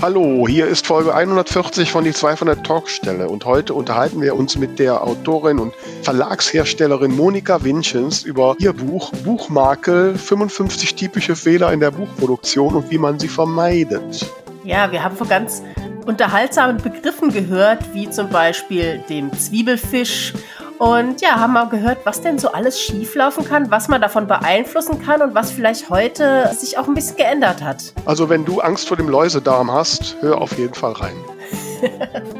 Hallo, hier ist Folge 140 von die 200 Talkstelle und heute unterhalten wir uns mit der Autorin und Verlagsherstellerin Monika Winchens über ihr Buch Buchmakel 55 typische Fehler in der Buchproduktion und wie man sie vermeidet. Ja, wir haben von ganz unterhaltsamen Begriffen gehört, wie zum Beispiel dem Zwiebelfisch und ja, haben wir gehört, was denn so alles schieflaufen kann, was man davon beeinflussen kann und was vielleicht heute sich auch ein bisschen geändert hat. Also wenn du Angst vor dem Läusedarm hast, hör auf jeden Fall rein.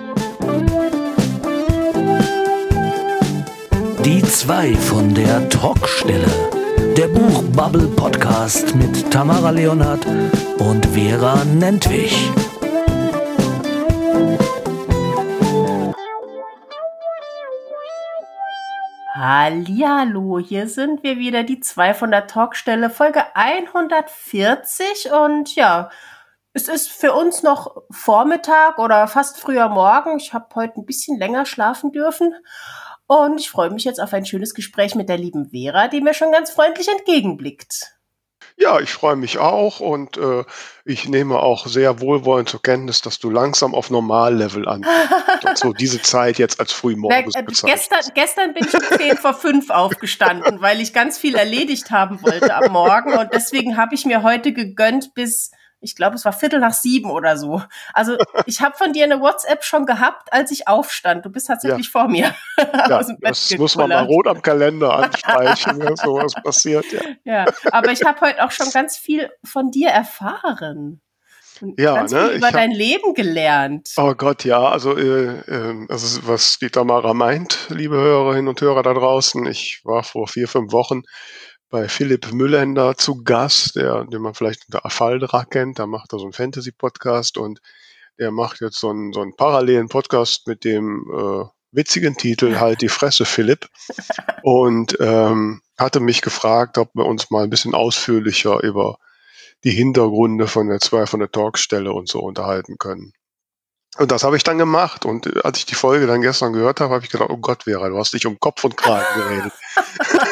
Die zwei von der Talkstelle. Der Buchbubble Podcast mit Tamara Leonhardt und Vera Nentwich. Hallihallo, hier sind wir wieder, die zwei von der Talkstelle, Folge 140 und ja, es ist für uns noch Vormittag oder fast früher Morgen. Ich habe heute ein bisschen länger schlafen dürfen und ich freue mich jetzt auf ein schönes Gespräch mit der lieben Vera, die mir schon ganz freundlich entgegenblickt. Ja, ich freue mich auch und äh, ich nehme auch sehr wohlwollend zur Kenntnis, dass du langsam auf Normallevel ankommst. so diese Zeit jetzt als frühmorgens äh, gestern, gestern bin ich um 10 vor 5 aufgestanden, weil ich ganz viel erledigt haben wollte am Morgen und deswegen habe ich mir heute gegönnt bis ich glaube, es war Viertel nach sieben oder so. Also ich habe von dir eine WhatsApp schon gehabt, als ich aufstand. Du bist tatsächlich ja. vor mir. Ja, das muss man mal rot am Kalender anstreichen, wenn sowas passiert. Ja, ja aber ich habe heute auch schon ganz viel von dir erfahren. Und ja, ganz ne? viel über dein Leben gelernt. Oh Gott, ja. Also, äh, äh, also was die Tamara meint, liebe Hörerinnen und Hörer da draußen, ich war vor vier, fünf Wochen bei Philipp Müllender zu Gast, der, den man vielleicht unter Afaldra kennt. Da macht er so einen Fantasy-Podcast und der macht jetzt so einen, so einen parallelen Podcast mit dem äh, witzigen Titel Halt die Fresse, Philipp. Und ähm, hatte mich gefragt, ob wir uns mal ein bisschen ausführlicher über die Hintergründe von der zwei von der Talkstelle und so unterhalten können. Und das habe ich dann gemacht. Und äh, als ich die Folge dann gestern gehört habe, habe ich gedacht, oh Gott, Vera, du hast dich um Kopf und Kragen geredet.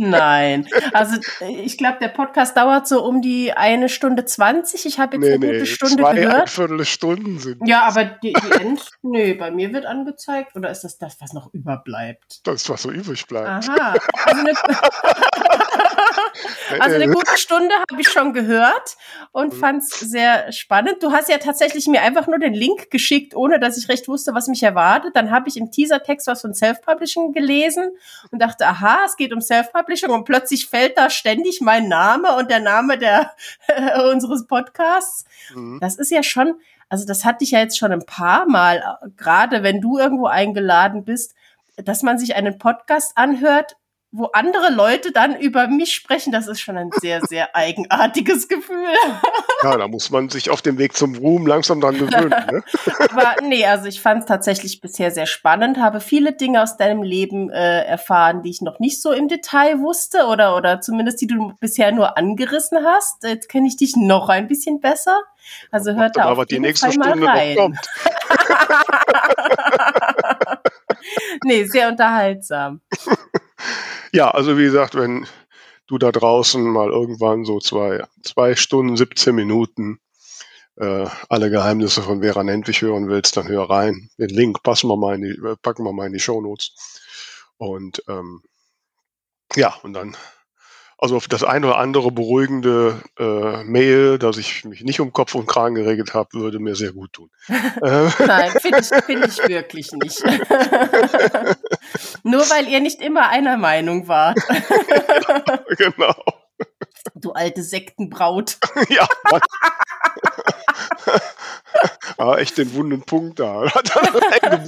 Nein. Also ich glaube, der Podcast dauert so um die eine Stunde zwanzig. Ich habe jetzt nee, eine gute nee, Stunde zwei gehört. Viertelstunden sind. Ja, aber die, die End, nee, bei mir wird angezeigt. Oder ist das das, was noch überbleibt? Das, was so übrig bleibt. Aha. Also eine, also eine gute Stunde habe ich schon gehört und mhm. fand es sehr spannend. Du hast ja tatsächlich mir einfach nur den Link geschickt, ohne dass ich recht wusste, was mich erwartet. Dann habe ich im Teasertext was von Self-Publishing gelesen und dachte, aha, es geht um Self-Publishing und plötzlich fällt da ständig mein Name und der Name der unseres Podcasts. Mhm. Das ist ja schon, also das hatte ich ja jetzt schon ein paar Mal, gerade wenn du irgendwo eingeladen bist, dass man sich einen Podcast anhört, wo andere Leute dann über mich sprechen, das ist schon ein sehr, sehr eigenartiges Gefühl. Ja, da muss man sich auf dem Weg zum Ruhm langsam dran gewöhnen. Ne? Aber nee, also ich fand es tatsächlich bisher sehr spannend, habe viele Dinge aus deinem Leben äh, erfahren, die ich noch nicht so im Detail wusste oder, oder zumindest die du bisher nur angerissen hast. Jetzt kenne ich dich noch ein bisschen besser. Also hört da auf jeden Fall mal rein. nee, sehr unterhaltsam. Ja, also wie gesagt, wenn du da draußen mal irgendwann so zwei, zwei Stunden, 17 Minuten äh, alle Geheimnisse von Vera Nentwich hören willst, dann hör rein. Den Link passen wir mal in die, packen wir mal in die Show Notes. Und ähm, ja, und dann also das eine oder andere beruhigende äh, Mail, dass ich mich nicht um Kopf und Kragen geregelt habe, würde mir sehr gut tun. Nein, finde ich, find ich wirklich nicht. Nur weil ihr nicht immer einer Meinung wart. ja, genau. Du alte Sektenbraut. ja. ah, echt den wunden Punkt da. Hat er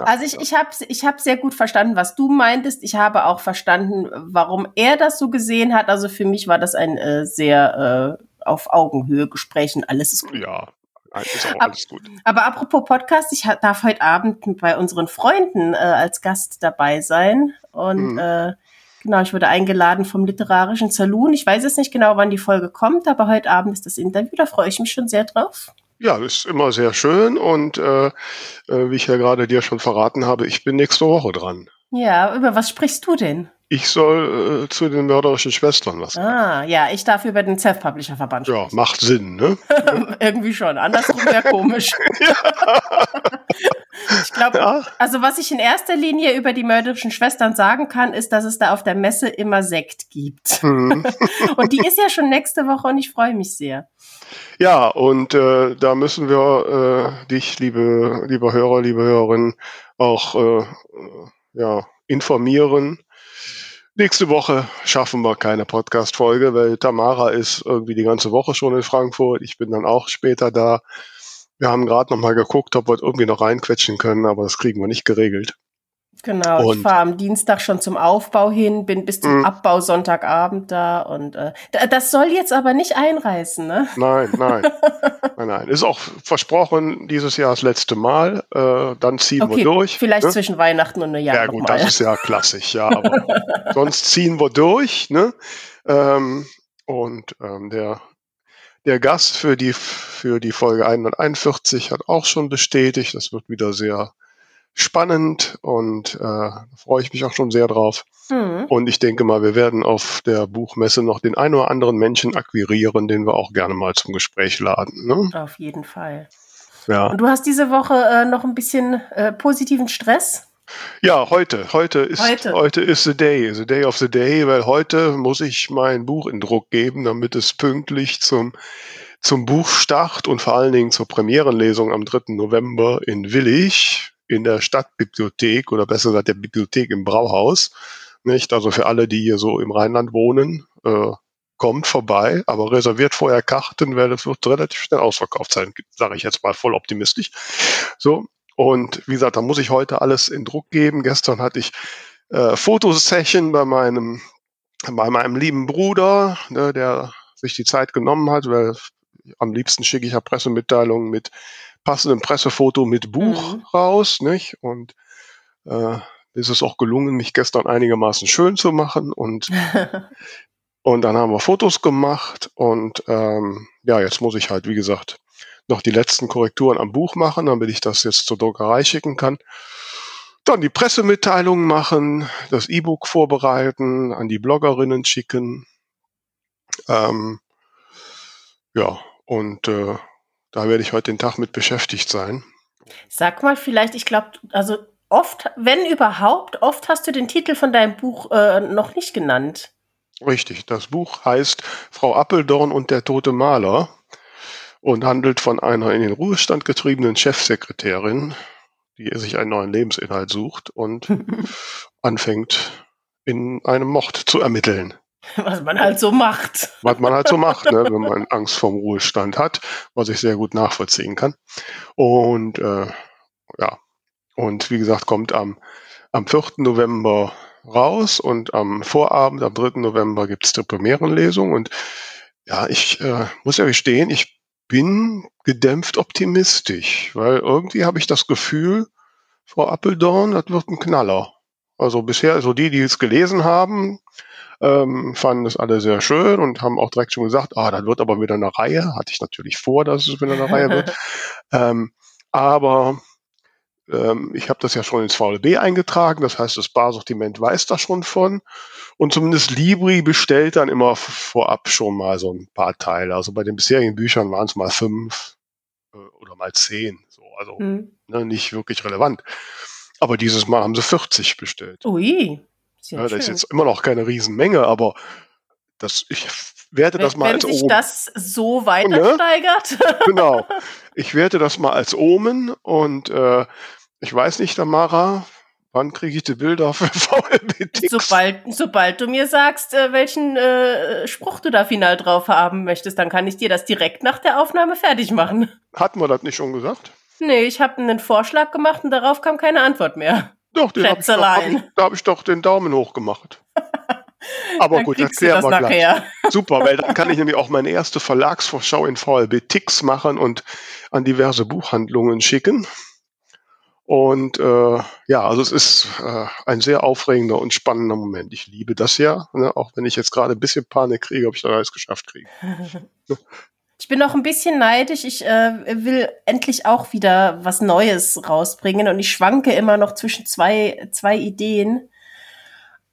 Also ich, ich habe ich hab sehr gut verstanden, was du meintest. Ich habe auch verstanden, warum er das so gesehen hat. Also für mich war das ein äh, sehr äh, auf Augenhöhe Gespräch und alles ist gut. Ja, ist alles gut. Aber apropos Podcast, ich darf heute Abend bei unseren Freunden äh, als Gast dabei sein. Und mhm. äh, genau, ich wurde eingeladen vom Literarischen Saloon. Ich weiß jetzt nicht genau, wann die Folge kommt, aber heute Abend ist das Interview. Da freue ich mich schon sehr drauf. Ja, das ist immer sehr schön und äh, äh, wie ich ja gerade dir schon verraten habe, ich bin nächste Woche dran. Ja, über was sprichst du denn? Ich soll äh, zu den mörderischen Schwestern was sagen. Ah, ja, ich darf über den Self-Publisher-Verband Ja, macht Sinn, ne? Irgendwie schon. Andersrum wäre komisch. ich glaube, Ja. also was ich in erster Linie über die mörderischen Schwestern sagen kann, ist, dass es da auf der Messe immer Sekt gibt. Mhm. Und die ist ja schon nächste Woche und ich freue mich sehr. Ja, und äh, da müssen wir äh, dich, liebe, liebe Hörer, liebe Hörerinnen, auch äh, ja, informieren. Nächste Woche schaffen wir keine Podcast-Folge, weil Tamara ist irgendwie die ganze Woche schon in Frankfurt. Ich bin dann auch später da. Wir haben gerade noch mal geguckt, ob wir irgendwie noch reinquetschen können, aber das kriegen wir nicht geregelt. Genau, ich Und- fahre am Dienstag schon zum Aufbau hin, bin bis zum Mhm. Abbau Sonntagabend da und äh, da- das soll jetzt aber nicht einreißen, ne? Nein, nein, nein, nein. Ist auch versprochen, dieses Jahr das letzte Mal. Äh, dann ziehen Okay, wir durch. vielleicht ne? zwischen Weihnachten und Neujahr Ja gut, das ist ja klassisch, ja, aber sonst ziehen wir durch, ne? Ähm, und ähm, der, der Gast für die, für die Folge 141 hat auch schon bestätigt, das wird wieder sehr spannend und äh, freue ich mich auch schon sehr drauf. Hm. Und ich denke mal, wir werden auf der Buchmesse noch den einen oder anderen Menschen akquirieren, den wir auch gerne mal zum Gespräch laden. Ne? Auf jeden Fall. Ja. Und du hast diese Woche äh, noch ein bisschen äh, positiven Stress? Ja, heute. Heute ist, Heute. heute. ist the day, the day of the day, weil heute muss ich mein Buch in Druck geben, damit es pünktlich zum, zum Buchstart und vor allen Dingen zur Premierenlesung am 3. November in Willig in der Stadtbibliothek oder besser gesagt der Bibliothek im Brauhaus. Nicht? Also für alle, die hier so im Rheinland wohnen, äh, kommt vorbei, aber reserviert vorher Karten, weil es wird relativ schnell ausverkauft sein, sage ich jetzt mal voll optimistisch. So, und wie gesagt, da muss ich heute alles in Druck geben. Gestern hatte ich äh, Fotosession bei meinem, bei meinem lieben Bruder, ne, der sich die Zeit genommen hat, weil am liebsten schicke ich ja Pressemitteilungen mit passendem Pressefoto mit Buch Mhm. raus, nicht? Und äh, ist es auch gelungen, mich gestern einigermaßen schön zu machen und und dann haben wir Fotos gemacht und ähm, ja, jetzt muss ich halt, wie gesagt, noch die letzten Korrekturen am Buch machen, damit ich das jetzt zur Druckerei schicken kann. Dann die Pressemitteilungen machen, das E-Book vorbereiten, an die Bloggerinnen schicken. Ähm, ja, und äh, da werde ich heute den Tag mit beschäftigt sein. Sag mal vielleicht, ich glaube, also oft, wenn überhaupt, oft hast du den Titel von deinem Buch äh, noch nicht genannt. Richtig, das Buch heißt Frau Appeldorn und der tote Maler und handelt von einer in den Ruhestand getriebenen Chefsekretärin, die sich einen neuen Lebensinhalt sucht und anfängt in einem Mord zu ermitteln. Was man halt so macht. Was man halt so macht, ne, wenn man Angst vorm Ruhestand hat, was ich sehr gut nachvollziehen kann. Und äh, ja, und wie gesagt, kommt am, am 4. November raus und am Vorabend, am 3. November gibt's die Premierenlesung. Und ja, ich äh, muss ja gestehen, ich bin gedämpft optimistisch, weil irgendwie habe ich das Gefühl, Frau Appeldorn, das wird ein Knaller. Also bisher, also die, die es gelesen haben, ähm, fanden es alle sehr schön und haben auch direkt schon gesagt, ah, das wird aber wieder eine Reihe. Hatte ich natürlich vor, dass es wieder eine Reihe wird. Ähm, aber ähm, ich habe das ja schon ins VLB eingetragen, das heißt, das Barsortiment weiß da schon von. Und zumindest Libri bestellt dann immer vorab schon mal so ein paar Teile. Also bei den bisherigen Büchern waren es mal fünf äh, oder mal zehn. So, also Hm. ne, nicht wirklich relevant. Aber dieses Mal haben sie 40 bestellt. Ui. Ist ja Ja, das schön. ist jetzt immer noch keine Riesenmenge, aber das, ich werte das wenn mal wenn als sich Omen. das so weiter Ne? steigert. Genau. Ich werte das mal als Omen und äh, ich weiß nicht, Tamara, wann kriege ich die Bilder für VLB-Ticks? sobald, sobald du mir sagst, äh, welchen äh, Spruch du da final drauf haben möchtest, dann kann ich dir das direkt nach der Aufnahme fertig machen. Hatten wir das nicht schon gesagt? Nee, ich habe einen Vorschlag gemacht und darauf kam keine Antwort mehr. Doch, den hab ich doch, hab ich, da habe ich doch den Daumen hoch gemacht. Aber gut, das wir gleich. nachher. Super, weil dann kann ich nämlich auch meine erste Verlagsvorschau in VLB Tix machen und an diverse Buchhandlungen schicken. Und äh, ja, also es ist äh, ein sehr aufregender und spannender Moment. Ich liebe das ja, ne? auch wenn ich jetzt gerade ein bisschen Panik kriege, ob ich das alles geschafft kriege. Ich bin noch ein bisschen neidisch. Ich äh, will endlich auch wieder was Neues rausbringen und ich schwanke immer noch zwischen zwei, zwei Ideen.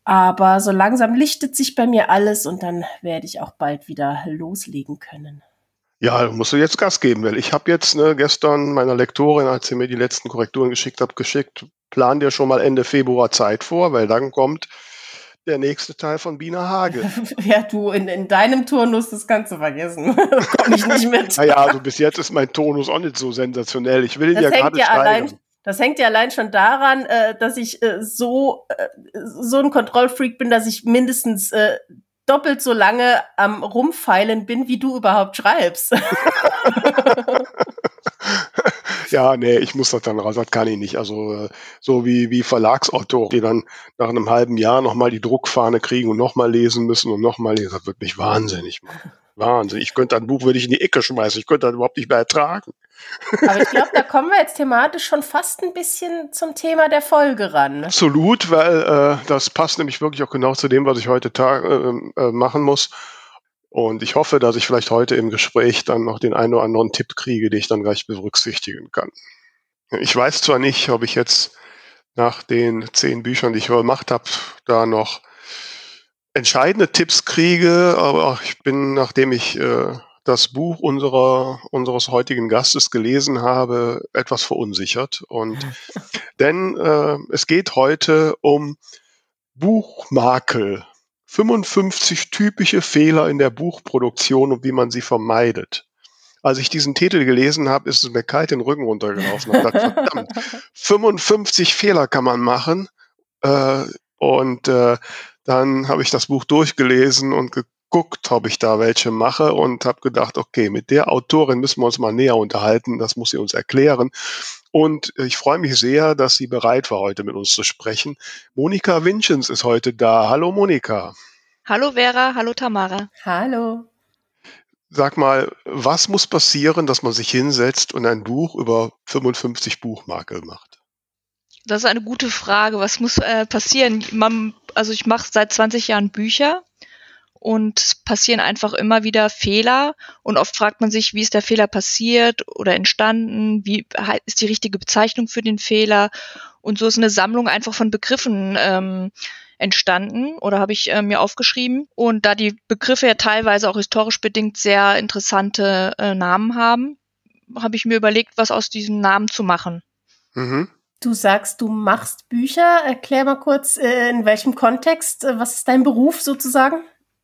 Aber so langsam lichtet sich bei mir alles und dann werde ich auch bald wieder loslegen können. Ja, musst du jetzt Gas geben, weil ich habe jetzt ne, gestern meiner Lektorin, als sie mir die letzten Korrekturen geschickt hat, geschickt, plan dir schon mal Ende Februar Zeit vor, weil dann kommt der nächste Teil von Bina Hage. ja, du, in, in deinem Turnus das Ganze vergessen. da komme ich nicht mit. naja, also bis jetzt ist mein Tonus auch nicht so sensationell. Ich will ihn das ja gerade ja allein, Das hängt ja allein schon daran, äh, dass ich äh, so, äh, so ein Kontrollfreak bin, dass ich mindestens äh, doppelt so lange am Rumfeilen bin, wie du überhaupt schreibst. ja, nee, ich muss das dann raus, das kann ich nicht. Also äh, so wie, wie Verlagsautor, die dann nach einem halben Jahr nochmal die Druckfahne kriegen und nochmal lesen müssen und nochmal lesen, das wird mich wahnsinnig machen. Wahnsinn. Ich könnte ein Buch würde ich in die Ecke schmeißen. Ich könnte das überhaupt nicht mehr ertragen. Aber ich glaube, da kommen wir jetzt thematisch schon fast ein bisschen zum Thema der Folge ran. Absolut, weil äh, das passt nämlich wirklich auch genau zu dem, was ich heute Tag, äh, äh, machen muss. Und ich hoffe, dass ich vielleicht heute im Gespräch dann noch den einen oder anderen Tipp kriege, den ich dann gleich berücksichtigen kann. Ich weiß zwar nicht, ob ich jetzt nach den zehn Büchern, die ich gemacht habe, da noch entscheidende Tipps kriege, aber ich bin, nachdem ich äh, das Buch unserer, unseres heutigen Gastes gelesen habe, etwas verunsichert. Und denn äh, es geht heute um Buchmakel. 55 typische Fehler in der Buchproduktion und wie man sie vermeidet. Als ich diesen Titel gelesen habe, ist es mir kalt den Rücken runtergelaufen. Und dachte, verdammt, 55 Fehler kann man machen. Äh, und äh, dann habe ich das Buch durchgelesen und geguckt, ob ich da welche mache und habe gedacht, okay, mit der Autorin müssen wir uns mal näher unterhalten, das muss sie uns erklären. Und ich freue mich sehr, dass sie bereit war, heute mit uns zu sprechen. Monika Winchens ist heute da. Hallo Monika. Hallo Vera, hallo Tamara. Hallo. Sag mal, was muss passieren, dass man sich hinsetzt und ein Buch über 55 Buchmakel macht? Das ist eine gute Frage. Was muss äh, passieren? Man, also ich mache seit 20 Jahren Bücher und passieren einfach immer wieder Fehler und oft fragt man sich, wie ist der Fehler passiert oder entstanden, wie ist die richtige Bezeichnung für den Fehler und so ist eine Sammlung einfach von Begriffen ähm, entstanden oder habe ich äh, mir aufgeschrieben und da die Begriffe ja teilweise auch historisch bedingt sehr interessante äh, Namen haben, habe ich mir überlegt, was aus diesen Namen zu machen. Mhm. Du sagst, du machst Bücher. Erklär mal kurz, äh, in welchem Kontext, äh, was ist dein Beruf sozusagen?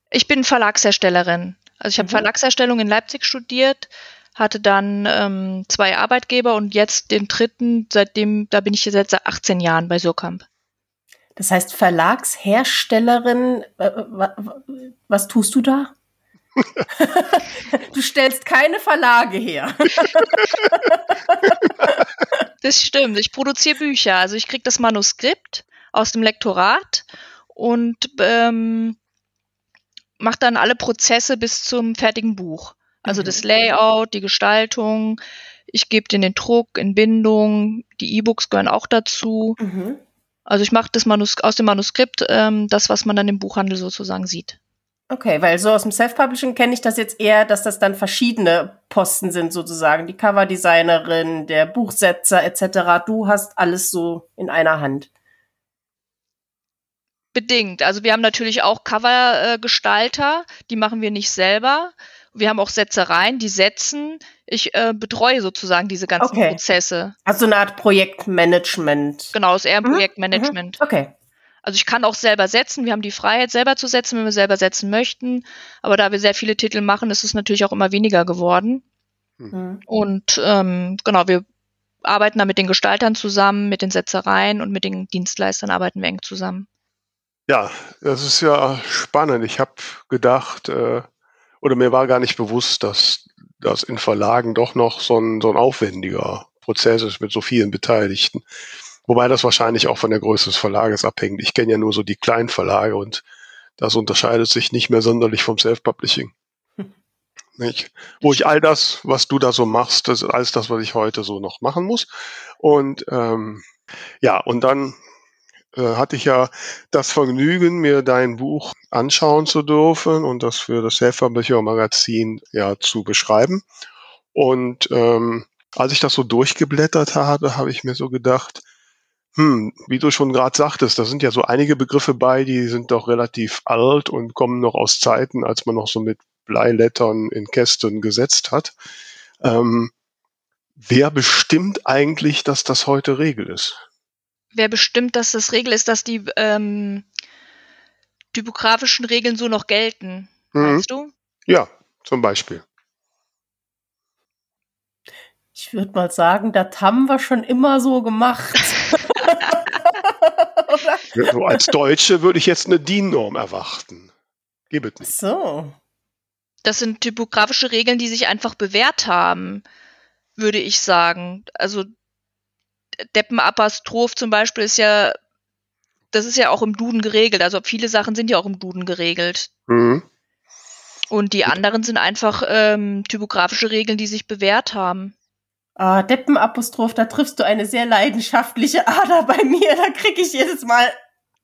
Ich bin Verlagsherstellerin. Also ich habe mhm. Verlagsherstellung in Leipzig studiert, hatte dann ähm, zwei Arbeitgeber und jetzt den dritten, seitdem, da bin ich jetzt seit 18 Jahren bei Surkamp. Das heißt, Verlagsherstellerin, äh, was tust du da? du stellst keine Verlage her. das stimmt. Ich produziere Bücher. Also ich kriege das Manuskript aus dem Lektorat und ähm, macht dann alle Prozesse bis zum fertigen Buch. Also mhm. das Layout, die Gestaltung, ich gebe den den Druck, in Bindung, die E-Books gehören auch dazu. Mhm. Also ich mache das Manus aus dem Manuskript ähm, das, was man dann im Buchhandel sozusagen sieht. Okay, weil so aus dem Self-Publishing kenne ich das jetzt eher, dass das dann verschiedene Posten sind sozusagen. Die Coverdesignerin, der Buchsetzer etc. Du hast alles so in einer Hand bedingt. Also wir haben natürlich auch Covergestalter, die machen wir nicht selber. Wir haben auch Setzereien, die setzen. Ich äh, betreue sozusagen diese ganzen okay. Prozesse. Also eine Art Projektmanagement. Genau, ist eher ein mhm. Projektmanagement. Mhm. Okay. Also ich kann auch selber setzen. Wir haben die Freiheit, selber zu setzen, wenn wir selber setzen möchten. Aber da wir sehr viele Titel machen, ist es natürlich auch immer weniger geworden. Mhm. Und ähm, genau, wir arbeiten da mit den Gestaltern zusammen, mit den Setzereien und mit den Dienstleistern arbeiten wir eng zusammen. Ja, das ist ja spannend. Ich habe gedacht, äh, oder mir war gar nicht bewusst, dass das in Verlagen doch noch so ein, so ein aufwendiger Prozess ist mit so vielen Beteiligten. Wobei das wahrscheinlich auch von der Größe des Verlages abhängt. Ich kenne ja nur so die kleinen Verlage und das unterscheidet sich nicht mehr sonderlich vom Self-Publishing. Hm. Nicht? Wo ich all das, was du da so machst, das ist alles das, was ich heute so noch machen muss. Und ähm, ja, und dann hatte ich ja das Vergnügen, mir dein Buch anschauen zu dürfen und das für das Self-Publisher Magazin ja zu beschreiben. Und ähm, als ich das so durchgeblättert habe, habe ich mir so gedacht, hm, wie du schon gerade sagtest, da sind ja so einige Begriffe bei, die sind doch relativ alt und kommen noch aus Zeiten, als man noch so mit Bleilettern in Kästen gesetzt hat. Ähm, wer bestimmt eigentlich, dass das heute Regel ist? Wer bestimmt, dass das Regel ist, dass die ähm, typografischen Regeln so noch gelten? Mhm. Meinst du? Ja, zum Beispiel. Ich würde mal sagen, das haben wir schon immer so gemacht. So als Deutsche würde ich jetzt eine DIN-Norm erwarten. Gebet nicht. so. Das sind typografische Regeln, die sich einfach bewährt haben, würde ich sagen. Also Deppenapostroph zum Beispiel ist ja, das ist ja auch im Duden geregelt. Also viele Sachen sind ja auch im Duden geregelt. Mhm. Und die anderen sind einfach ähm, typografische Regeln, die sich bewährt haben. Ah, Deppenapostroph, da triffst du eine sehr leidenschaftliche Ader bei mir. Da kriege ich jedes Mal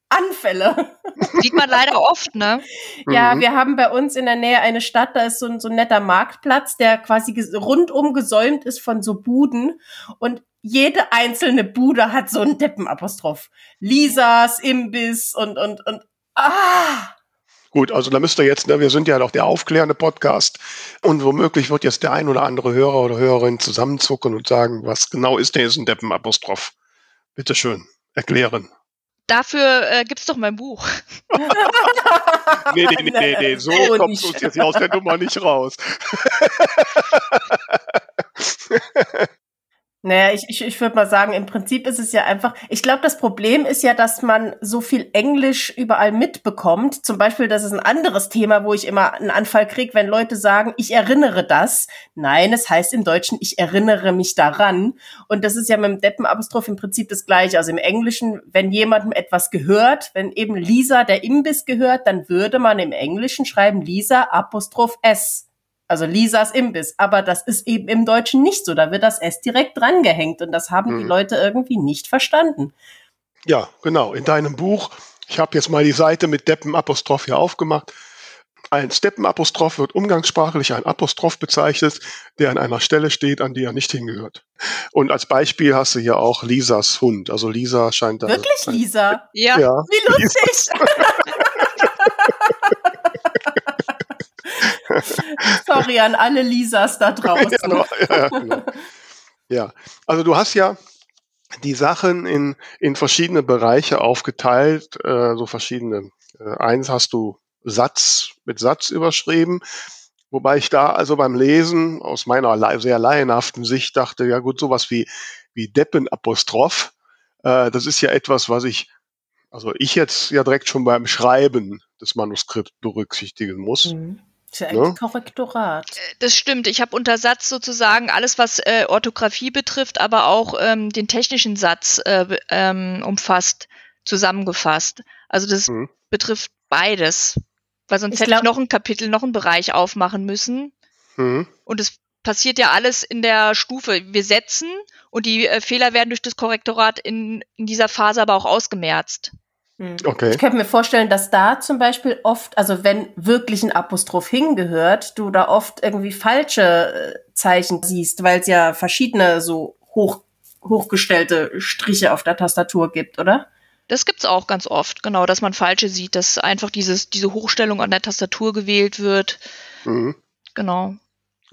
Anfälle. Sieht man leider oft, ne? Ja, Mhm. wir haben bei uns in der Nähe eine Stadt, da ist so ein, so ein netter Marktplatz, der quasi ges- rundum gesäumt ist von so Buden. Und jede einzelne Bude hat so einen Deppenapostroph. Lisas, Imbiss und, und, und, ah! Gut, also da müsst ihr jetzt, ne, wir sind ja doch der aufklärende Podcast und womöglich wird jetzt der ein oder andere Hörer oder Hörerin zusammenzucken und sagen, was genau ist denn jetzt ein Deppenapostroph? Bitte schön, erklären. Dafür äh, gibt's doch mein Buch. Nee, nee, nee, nee, nee. so So kommst du jetzt aus der Nummer nicht raus. Naja, ich, ich, ich würde mal sagen, im Prinzip ist es ja einfach, ich glaube, das Problem ist ja, dass man so viel Englisch überall mitbekommt. Zum Beispiel, das ist ein anderes Thema, wo ich immer einen Anfall kriege, wenn Leute sagen, ich erinnere das. Nein, es heißt im Deutschen, ich erinnere mich daran. Und das ist ja mit dem Deppenapostroph im Prinzip das Gleiche. Also im Englischen, wenn jemandem etwas gehört, wenn eben Lisa der Imbiss gehört, dann würde man im Englischen schreiben Lisa Apostroph S. Also Lisas Imbiss. Aber das ist eben im Deutschen nicht so. Da wird das S direkt drangehängt. Und das haben die Mhm. Leute irgendwie nicht verstanden. Ja, genau. In deinem Buch, ich habe jetzt mal die Seite mit Deppenapostroph hier aufgemacht. Ein Steppenapostroph wird umgangssprachlich ein Apostroph bezeichnet, der an einer Stelle steht, an die er nicht hingehört. Und als Beispiel hast du hier auch Lisas Hund. Also Lisa scheint da. Wirklich, Lisa? Ja, Ja. Wie lustig! Sorry an alle Lisas da draußen. Ja, genau, ja, genau. ja, also du hast ja die Sachen in, in verschiedene Bereiche aufgeteilt, äh, so verschiedene. Äh, eins hast du Satz mit Satz überschrieben, wobei ich da also beim Lesen aus meiner sehr laienhaften Sicht dachte, ja gut, sowas wie, wie Deppenapostroph, äh, das ist ja etwas, was ich, also ich jetzt ja direkt schon beim Schreiben des Manuskripts berücksichtigen muss. Mhm. Ist ja Ne? eigentlich Korrektorat. das stimmt. Ich habe unter Satz sozusagen alles, was äh, Orthographie betrifft, aber auch ähm, den technischen Satz äh, ähm, umfasst, zusammengefasst. Also das Mhm. betrifft beides. Weil sonst Ich hätte glaub- ich noch ein Kapitel, noch einen Bereich aufmachen müssen. Mhm. Und es passiert ja alles in der Stufe. Wir setzen und die äh, Fehler werden durch das Korrektorat in, in dieser Phase aber auch ausgemerzt. Mhm. Okay. Ich könnte mir vorstellen, dass da zum Beispiel oft, also wenn wirklich ein Apostroph hingehört, du da oft irgendwie falsche äh, Zeichen siehst, weil es ja verschiedene so hoch, hochgestellte Striche auf der Tastatur gibt, oder? Das gibt's auch ganz oft, genau, dass man falsche sieht, dass einfach dieses, diese Hochstellung an der Tastatur gewählt wird. Mhm. Genau,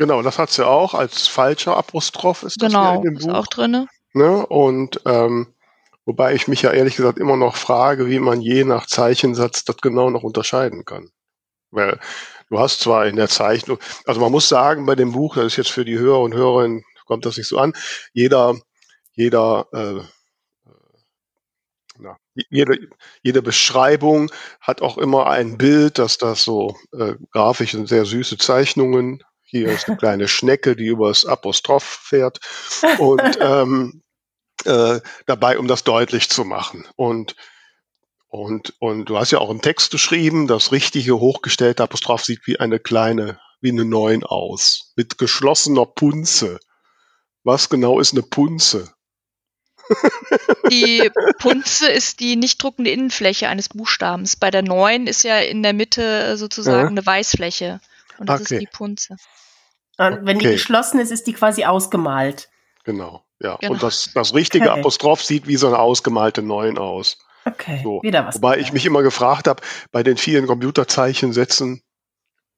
Genau, das hat's ja auch als falscher Apostroph ist das ja genau, in dem ist Buch. auch drinne. Ne? Und ähm, wobei ich mich ja ehrlich gesagt immer noch frage, wie man je nach Zeichensatz das genau noch unterscheiden kann. Weil du hast zwar in der Zeichnung, also man muss sagen, bei dem Buch, das ist jetzt für die Hörer und Hörerinnen, kommt das nicht so an, jeder, jeder äh, na, jede, jede Beschreibung hat auch immer ein Bild, dass das so äh, grafisch sind sehr süße Zeichnungen. Hier ist eine kleine Schnecke, die übers Apostroph fährt. Und ähm, äh, dabei, um das deutlich zu machen. Und, und, und du hast ja auch im Text geschrieben, das richtige hochgestellte Apostroph sieht wie eine kleine, wie eine Neun aus, mit geschlossener Punze. Was genau ist eine Punze? Die Punze ist die nicht druckende Innenfläche eines Buchstabens. Bei der 9 ist ja in der Mitte sozusagen Ja. eine Weißfläche. Und das Okay. ist die Punze. Und wenn die Okay. geschlossen ist, ist die quasi ausgemalt. Genau. Ja, Genau. und das, das richtige Okay. Apostroph sieht wie so eine ausgemalte 9 aus. Okay, So. wieder was. Wobei ich mich immer gefragt habe, bei den vielen Computerzeichensätzen,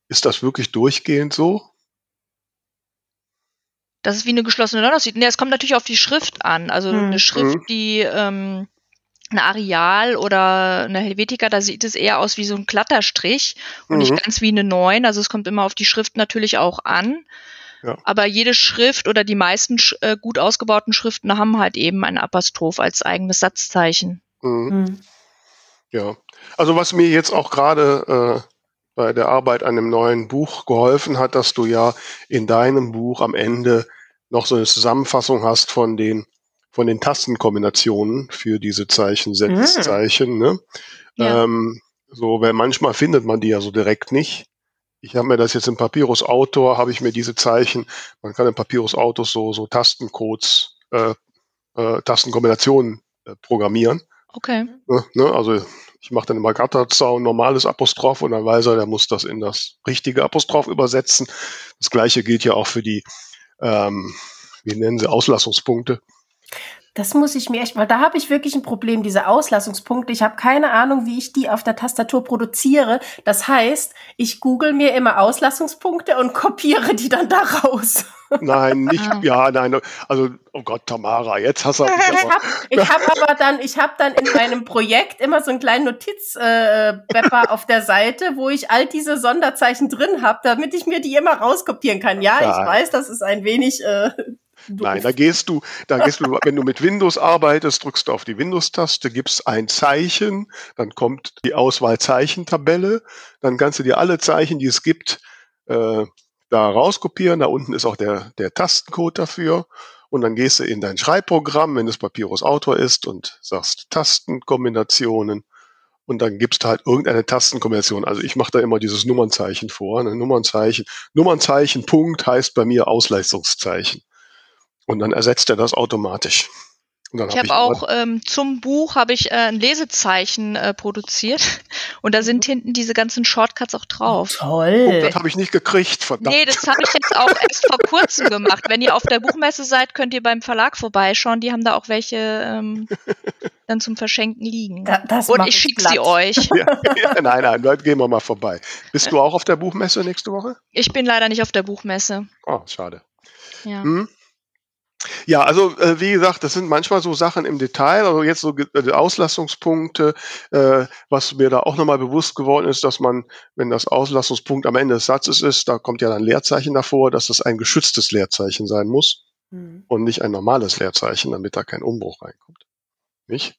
ist das wirklich durchgehend so? Das ist wie eine geschlossene Neun aussieht. Nee, es kommt natürlich auf die Schrift an. Also Hm. eine Schrift, Mhm. die ähm, eine Areal oder eine Helvetica, da sieht es eher aus wie so ein Klatterstrich und Mhm. nicht ganz wie eine Neun. Also es kommt immer auf die Schrift natürlich auch an. Ja. Aber jede Schrift oder die meisten äh, gut ausgebauten Schriften haben halt eben ein Apostroph als eigenes Satzzeichen. Mhm. Hm. Ja. Also was mir jetzt auch gerade äh, bei der Arbeit an einem neuen Buch geholfen hat, dass du ja in deinem Buch am Ende noch so eine Zusammenfassung hast von den von den Tastenkombinationen für diese Zeichen, Setzzeichen. Ne? Ja. Ähm, so, weil manchmal findet man die ja so direkt nicht. Ich habe mir das jetzt im Papyrus Autor, habe ich mir diese Zeichen, man kann im Papyrus Autos so, so Tastencodes, äh, äh, Tastenkombinationen äh, programmieren. Okay. Ne, ne, also ich mache dann immer Gatterzaun, normales Apostroph und dann weiß er, der muss das in das richtige Apostroph übersetzen. Das gleiche gilt ja auch für die, ähm, wie nennen sie, Auslassungspunkte. Das muss ich mir echt, weil da habe ich wirklich ein Problem, diese Auslassungspunkte. Ich habe keine Ahnung, wie ich die auf der Tastatur produziere. Das heißt, ich google mir immer Auslassungspunkte und kopiere die dann da raus. Nein, nicht, Ah. ja, nein, also, oh Gott, Tamara, jetzt hast du mich Ich aber, habe ich hab aber dann, ich habe dann in meinem Projekt immer so einen kleinen Notiz-Bepper äh, auf der Seite, wo ich all diese Sonderzeichen drin habe, damit ich mir die immer rauskopieren kann. Ja, Ja. ich weiß, das ist ein wenig äh, doof. nein, da gehst du, da gehst du, wenn du mit Windows arbeitest, drückst du auf die Windows-Taste, gibst ein Zeichen, dann kommt die Auswahl Zeichentabelle, dann kannst du dir alle Zeichen, die es gibt, äh, da rauskopieren. Da unten ist auch der, der Tastencode dafür. Und dann gehst du in dein Schreibprogramm, wenn es Papyrus Autor ist, und sagst Tastenkombinationen. Und dann gibst du halt irgendeine Tastenkombination. Also ich mache da immer dieses Nummernzeichen vor. Ne? Nummernzeichen. Nummernzeichen Punkt heißt bei mir Ausleistungszeichen. Und dann ersetzt er das automatisch. Und dann Ich hab habe auch ähm, zum Buch habe ich äh, ein Lesezeichen äh, produziert und da sind hinten diese ganzen Shortcuts auch drauf. Toll. das habe ich nicht gekriegt, verdammt. Nee, das habe ich jetzt auch erst vor kurzem gemacht. Wenn ihr auf der Buchmesse seid, könnt ihr beim Verlag vorbeischauen. Die haben da auch welche ähm, dann zum Verschenken liegen. Da, das Und ich schicke sie euch. ja, ja, nein, nein, dann gehen wir mal vorbei. Bist du auch auf der Buchmesse nächste Woche? Ich bin leider nicht auf der Buchmesse. Oh, schade. Ja. Hm? Ja, also äh, wie gesagt, das sind manchmal so Sachen im Detail, also jetzt so äh, Auslassungspunkte, äh, was mir da auch nochmal bewusst geworden ist, dass man, wenn das Auslassungspunkt am Ende des Satzes ist, da kommt ja dann Leerzeichen davor, dass das ein geschütztes Leerzeichen sein muss Hm. und nicht ein normales Leerzeichen, damit da kein Umbruch reinkommt. Nicht?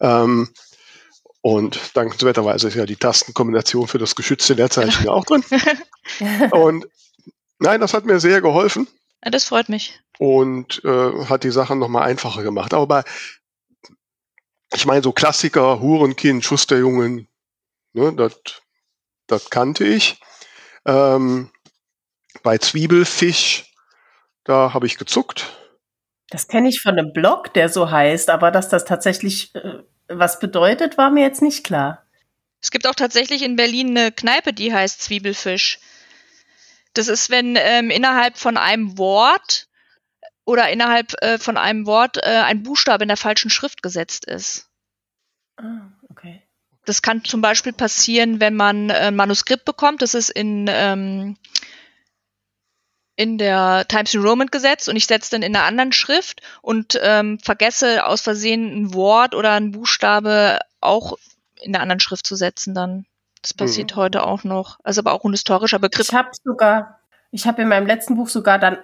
Ähm, und dankenswerterweise ist ja die Tastenkombination für das geschützte Leerzeichen ja auch drin. Und nein, das hat mir sehr geholfen Ja, Das freut mich. Und äh, hat die Sachen nochmal einfacher gemacht. Aber bei, ich meine, so Klassiker, Hurenkind, Schusterjungen, ne, das das kannte ich. Ähm, bei Zwiebelfisch, da habe ich gezuckt. Das kenne ich von einem Blog, der so heißt, aber dass das tatsächlich äh, was bedeutet, war mir jetzt nicht klar. Es gibt auch tatsächlich in Berlin eine Kneipe, die heißt Zwiebelfisch. Das ist, wenn ähm, innerhalb von einem Wort oder innerhalb äh, von einem Wort äh, ein Buchstabe in der falschen Schrift gesetzt ist. Ah, okay. Das kann zum Beispiel passieren, wenn man äh, ein Manuskript bekommt. Das ist in, ähm, in der Times New Roman gesetzt und ich setze dann in einer anderen Schrift und ähm, vergesse aus Versehen ein Wort oder ein Buchstabe auch in der anderen Schrift zu setzen dann. Das passiert heute auch noch. Also aber auch ein historischer Begriff. Ich habe sogar, ich habe in meinem letzten Buch sogar dann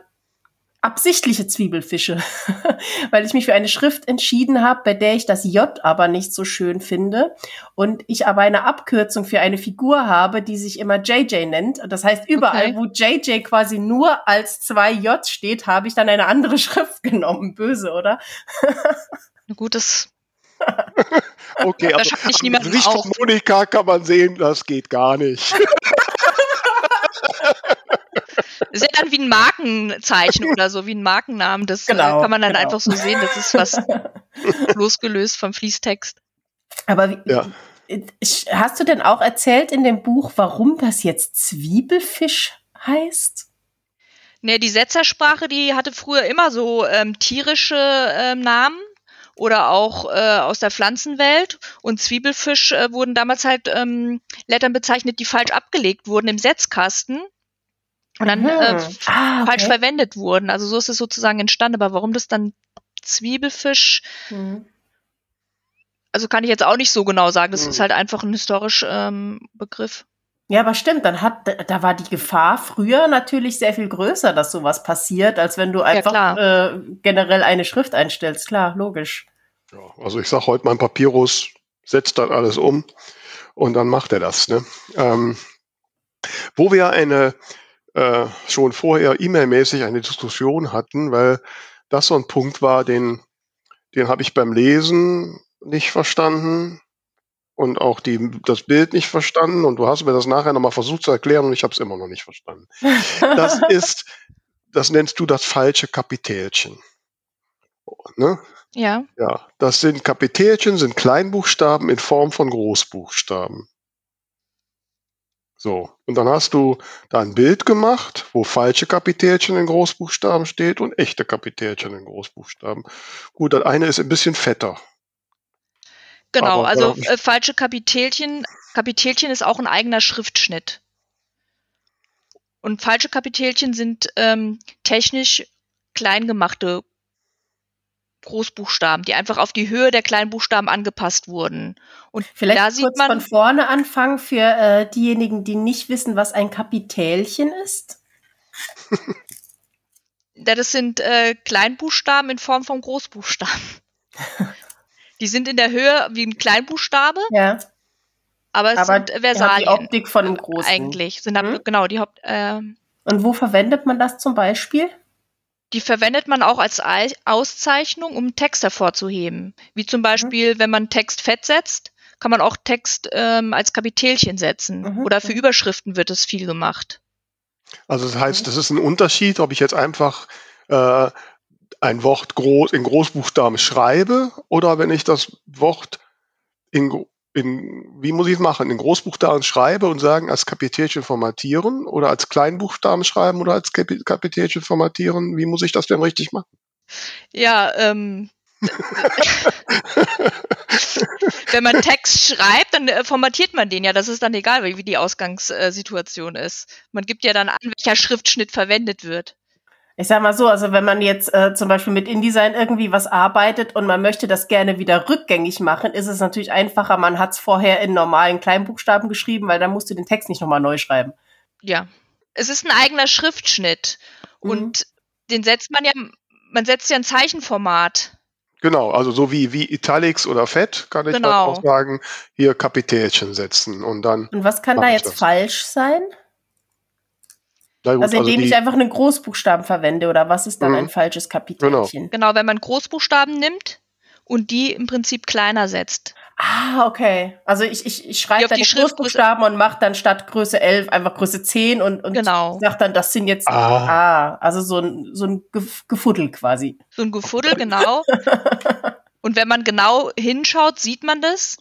absichtliche Zwiebelfische, weil ich mich für eine Schrift entschieden habe, bei der ich das J aber nicht so schön finde und ich aber eine Abkürzung für eine Figur habe, die sich immer JJ nennt. Das heißt, überall, Okay. wo JJ quasi nur als zwei J steht, habe ich dann eine andere Schrift genommen. Böse, oder? Gut, das Okay, Da also schafft nicht am niemandem Gesicht auf. von Monika kann man sehen, das geht gar nicht. Ist ja dann wie ein Markenzeichen oder so, wie ein Markennamen. Das Genau, äh, kann man dann genau. einfach so sehen. Das ist was losgelöst vom Fließtext. Aber wie, Ja. hast du denn auch erzählt in dem Buch, warum das jetzt Zwiebelfisch heißt? Ne, die Setzersprache, die hatte früher immer so ähm, tierische ähm, Namen oder auch äh, aus der Pflanzenwelt. Und Zwiebelfisch äh, wurden damals halt ähm, Lettern bezeichnet, die falsch abgelegt wurden im Setzkasten und dann äh, Mhm. Ah, okay. falsch verwendet wurden. Also so ist es sozusagen entstanden. Aber warum das dann Zwiebelfisch, Mhm. also kann ich jetzt auch nicht so genau sagen. Das Mhm. ist halt einfach ein historisch ähm, Begriff. Ja, aber stimmt, dann hat, da war die Gefahr früher natürlich sehr viel größer, dass sowas passiert, als wenn du einfach klar. äh, generell eine Schrift einstellst. Klar, logisch. Ja, also ich sag heute mein Papyrus setzt das alles um und dann macht er das. Ne? Ähm, wo wir eine äh, schon vorher E-Mail-mäßig eine Diskussion hatten, weil das so ein Punkt war, den, den habe ich beim Lesen nicht verstanden und auch die, das Bild nicht verstanden und du hast mir das nachher nochmal versucht zu erklären und ich habe es immer noch nicht verstanden. Das ist, das nennst du das falsche Kapitelchen. Ne? Ja. Ja, das sind Kapitelchen, sind Kleinbuchstaben in Form von Großbuchstaben. So, und dann hast du da ein Bild gemacht, wo falsche Kapitelchen in Großbuchstaben steht und echte Kapitelchen in Großbuchstaben. Gut, das eine ist ein bisschen fetter. Genau, Aber, also äh, falsche Kapitelchen. Kapitelchen ist auch ein eigener Schriftschnitt. Und falsche Kapitelchen sind ähm, technisch klein gemachte Großbuchstaben, die einfach auf die Höhe der Kleinbuchstaben angepasst wurden. Und Vielleicht da kurz sieht man, von vorne anfangen für äh, diejenigen, die nicht wissen, was ein Kapitälchen ist. ja, das sind äh, Kleinbuchstaben in Form von Großbuchstaben. die sind in der Höhe wie ein Kleinbuchstabe, Ja, aber es aber sind haben die Versalien Optik von einem großen. eigentlich. Sind Mhm. genau die Haupt, ähm, Und wo verwendet man das zum Beispiel? Die verwendet man auch als Ei- Auszeichnung, um Text hervorzuheben. Wie zum Beispiel, wenn man Text fett setzt, kann man auch Text ähm, als Kapitelchen setzen. Mhm, Oder für mhm. Überschriften wird es viel gemacht. Also das heißt, das ist ein Unterschied, ob ich jetzt einfach äh, ein Wort groß, in Großbuchstaben schreibe oder wenn ich das Wort in, in wie muss ich es machen, in Großbuchstaben schreibe und sagen, als Kapitelchen formatieren oder als Kleinbuchstaben schreiben oder als Kapi- Kapitelchen formatieren, wie muss ich das denn richtig machen? Ja, ähm, wenn man Text schreibt, dann äh, formatiert man den ja. Das ist dann egal, wie die Ausgangssituation ist. Man gibt ja dann an, welcher Schriftschnitt verwendet wird. Ich sag mal so, also wenn man jetzt äh, zum Beispiel mit InDesign irgendwie was arbeitet und man möchte das gerne wieder rückgängig machen, ist es natürlich einfacher, man hat es vorher in normalen Kleinbuchstaben geschrieben, weil dann musst du den Text nicht nochmal neu schreiben. Ja. Es ist ein eigener Schriftschnitt. Mhm. Und den setzt man ja, man setzt ja ein Zeichenformat. Genau, also so wie, wie Italics oder Fett kann ich dann Genau. auch sagen, hier Kapitelchen setzen und dann, Und was kann da jetzt das. falsch sein? Gut, Also indem die- ich einfach einen Großbuchstaben verwende oder was ist dann Mhm. ein falsches Kapitelchen? Genau, wenn man Großbuchstaben nimmt und die im Prinzip kleiner setzt. Ah, okay. Also ich, ich, ich schreibe dann die Großbuchstaben und mache dann statt Größe 11 einfach Größe 10 und, und Genau. sag dann, das sind jetzt, Ah. ah, also so ein, so ein Gef- Gefuddel quasi. So ein Gefuddel, genau. Und wenn man genau hinschaut, sieht man das,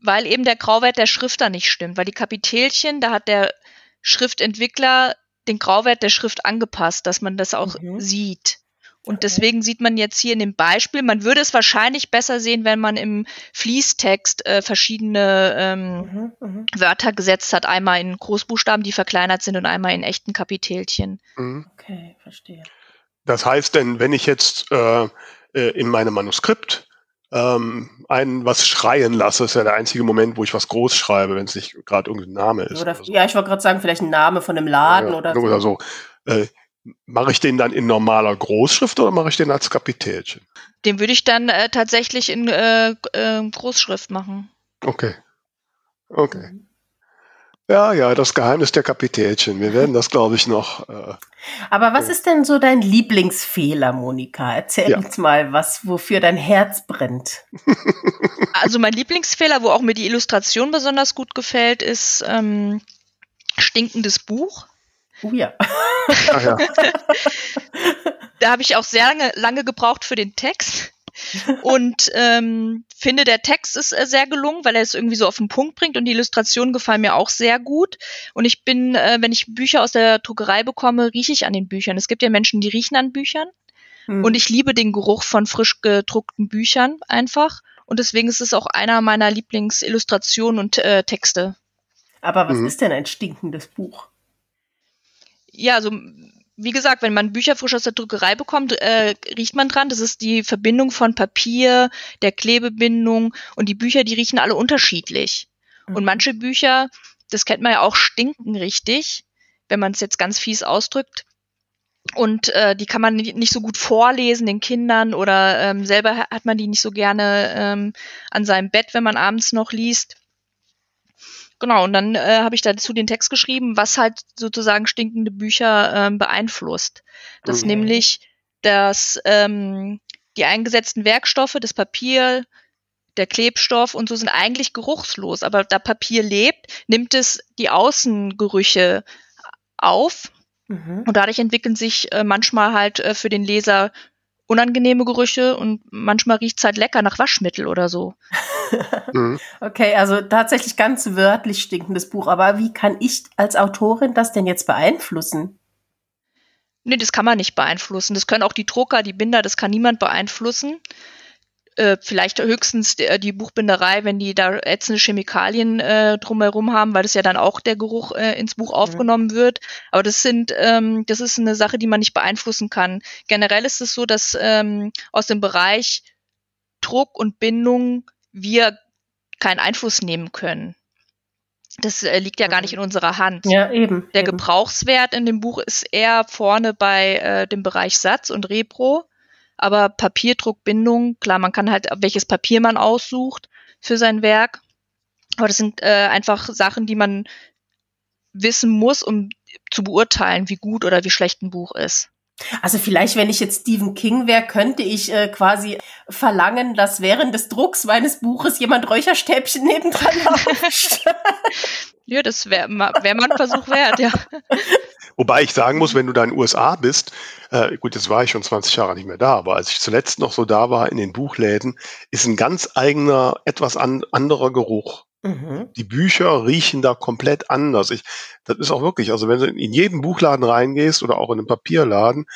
weil eben der Grauwert der Schrift da nicht stimmt. Weil die Kapitelchen, da hat der Schriftentwickler den Grauwert der Schrift angepasst, dass man das auch Mhm. sieht. Und deswegen sieht man jetzt hier in dem Beispiel, man würde es wahrscheinlich besser sehen, wenn man im Fließtext äh, verschiedene ähm, Mhm, mhm. Wörter gesetzt hat. Einmal in Großbuchstaben, die verkleinert sind und einmal in echten Kapitelchen. Mhm. Okay, verstehe. Das heißt denn, wenn ich jetzt äh, äh, in meinem Manuskript ähm, einen was schreien lasse, ist ja der einzige Moment, wo ich was groß schreibe, wenn es nicht gerade irgendein Name ist. Oder, oder so. ja, ich wollte gerade sagen, vielleicht ein Name von einem Laden Ja, oder so. oder so. Äh, mache ich den dann in normaler Großschrift oder mache ich den als Kapitelchen? Den würde ich dann äh, tatsächlich in äh, äh, Großschrift machen. Okay. Okay. Ja, ja, das Geheimnis der Kapitelchen. Wir werden das, glaube ich, noch. Äh, Aber was ist denn so dein Lieblingsfehler, Monika? Erzähl Ja. uns mal, was, wofür dein Herz brennt. Also mein Lieblingsfehler, wo auch mir die Illustration besonders gut gefällt, ist ähm, stinkendes Buch. Oh ja. ach ja. Da habe ich auch sehr lange, lange gebraucht für den Text. Und ähm, finde, der Text ist äh, sehr gelungen, weil er es irgendwie so auf den Punkt bringt und die Illustrationen gefallen mir auch sehr gut. Und ich bin, äh, wenn ich Bücher aus der Druckerei bekomme, rieche ich an den Büchern. Es gibt ja Menschen, die riechen an Büchern. Hm. Und ich liebe den Geruch von frisch gedruckten Büchern einfach. Und deswegen ist es auch einer meiner Lieblingsillustrationen und äh, Texte. Aber was mhm. ist denn ein stinkendes Buch? Ja, also wie gesagt, wenn man Bücher frisch aus der Druckerei bekommt, äh, riecht man dran. Das ist die Verbindung von Papier, der Klebebindung und die Bücher, die riechen alle unterschiedlich. Mhm. Und manche Bücher, das kennt man ja auch, stinken richtig, wenn man es jetzt ganz fies ausdrückt. Und äh, die kann man nicht so gut vorlesen den Kindern oder ähm, selber hat man die nicht so gerne ähm, an seinem Bett, wenn man abends noch liest. Genau, und dann äh, habe ich dazu den Text geschrieben, was halt sozusagen stinkende Bücher ähm, beeinflusst. Das mhm. nämlich, dass ähm, die eingesetzten Werkstoffe, das Papier, der Klebstoff und so sind eigentlich geruchslos, aber da Papier lebt, nimmt es die Außengerüche auf mhm. und dadurch entwickeln sich äh, manchmal halt äh, für den Leser unangenehme Gerüche und manchmal riecht es halt lecker nach Waschmittel oder so. mhm. Okay, also tatsächlich ganz wörtlich stinkendes Buch. Aber wie kann ich als Autorin das denn jetzt beeinflussen? Nee, das kann man nicht beeinflussen. Das können auch die Drucker, die Binder, das kann niemand beeinflussen. Äh, vielleicht höchstens die, die, Buchbinderei, wenn die da ätzende Chemikalien äh, drumherum haben, weil das ja dann auch der Geruch äh, ins Buch mhm. aufgenommen mhm. wird. Aber das sind, ähm, das ist eine Sache, die man nicht beeinflussen kann. Generell ist es so, dass ähm, aus dem Bereich Druck und Bindung wir keinen Einfluss nehmen können. Das äh, liegt ja gar nicht in unserer Hand. Ja, eben. Der eben. Gebrauchswert in dem Buch ist eher vorne bei äh, dem Bereich Satz und Repro. Aber Papierdruckbindung, klar, man kann halt, welches Papier man aussucht für sein Werk. Aber das sind äh, einfach Sachen, die man wissen muss, um zu beurteilen, wie gut oder wie schlecht ein Buch ist. Also vielleicht, wenn ich jetzt Stephen King wäre, könnte ich äh, quasi verlangen, dass während des Drucks meines Buches jemand Räucherstäbchen nebendran lauscht. ja, das wäre wär mal ein Versuch wert, ja. Wobei ich sagen muss, wenn du da in den USA bist, äh, gut, jetzt war ich schon 20 Jahre nicht mehr da, aber als ich zuletzt noch so da war in den Buchläden, ist ein ganz eigener, etwas an, anderer Geruch. Mhm. Die Bücher riechen da komplett anders. Ich, das ist auch wirklich, also wenn du in jeden Buchladen reingehst oder auch in einen Papierladen,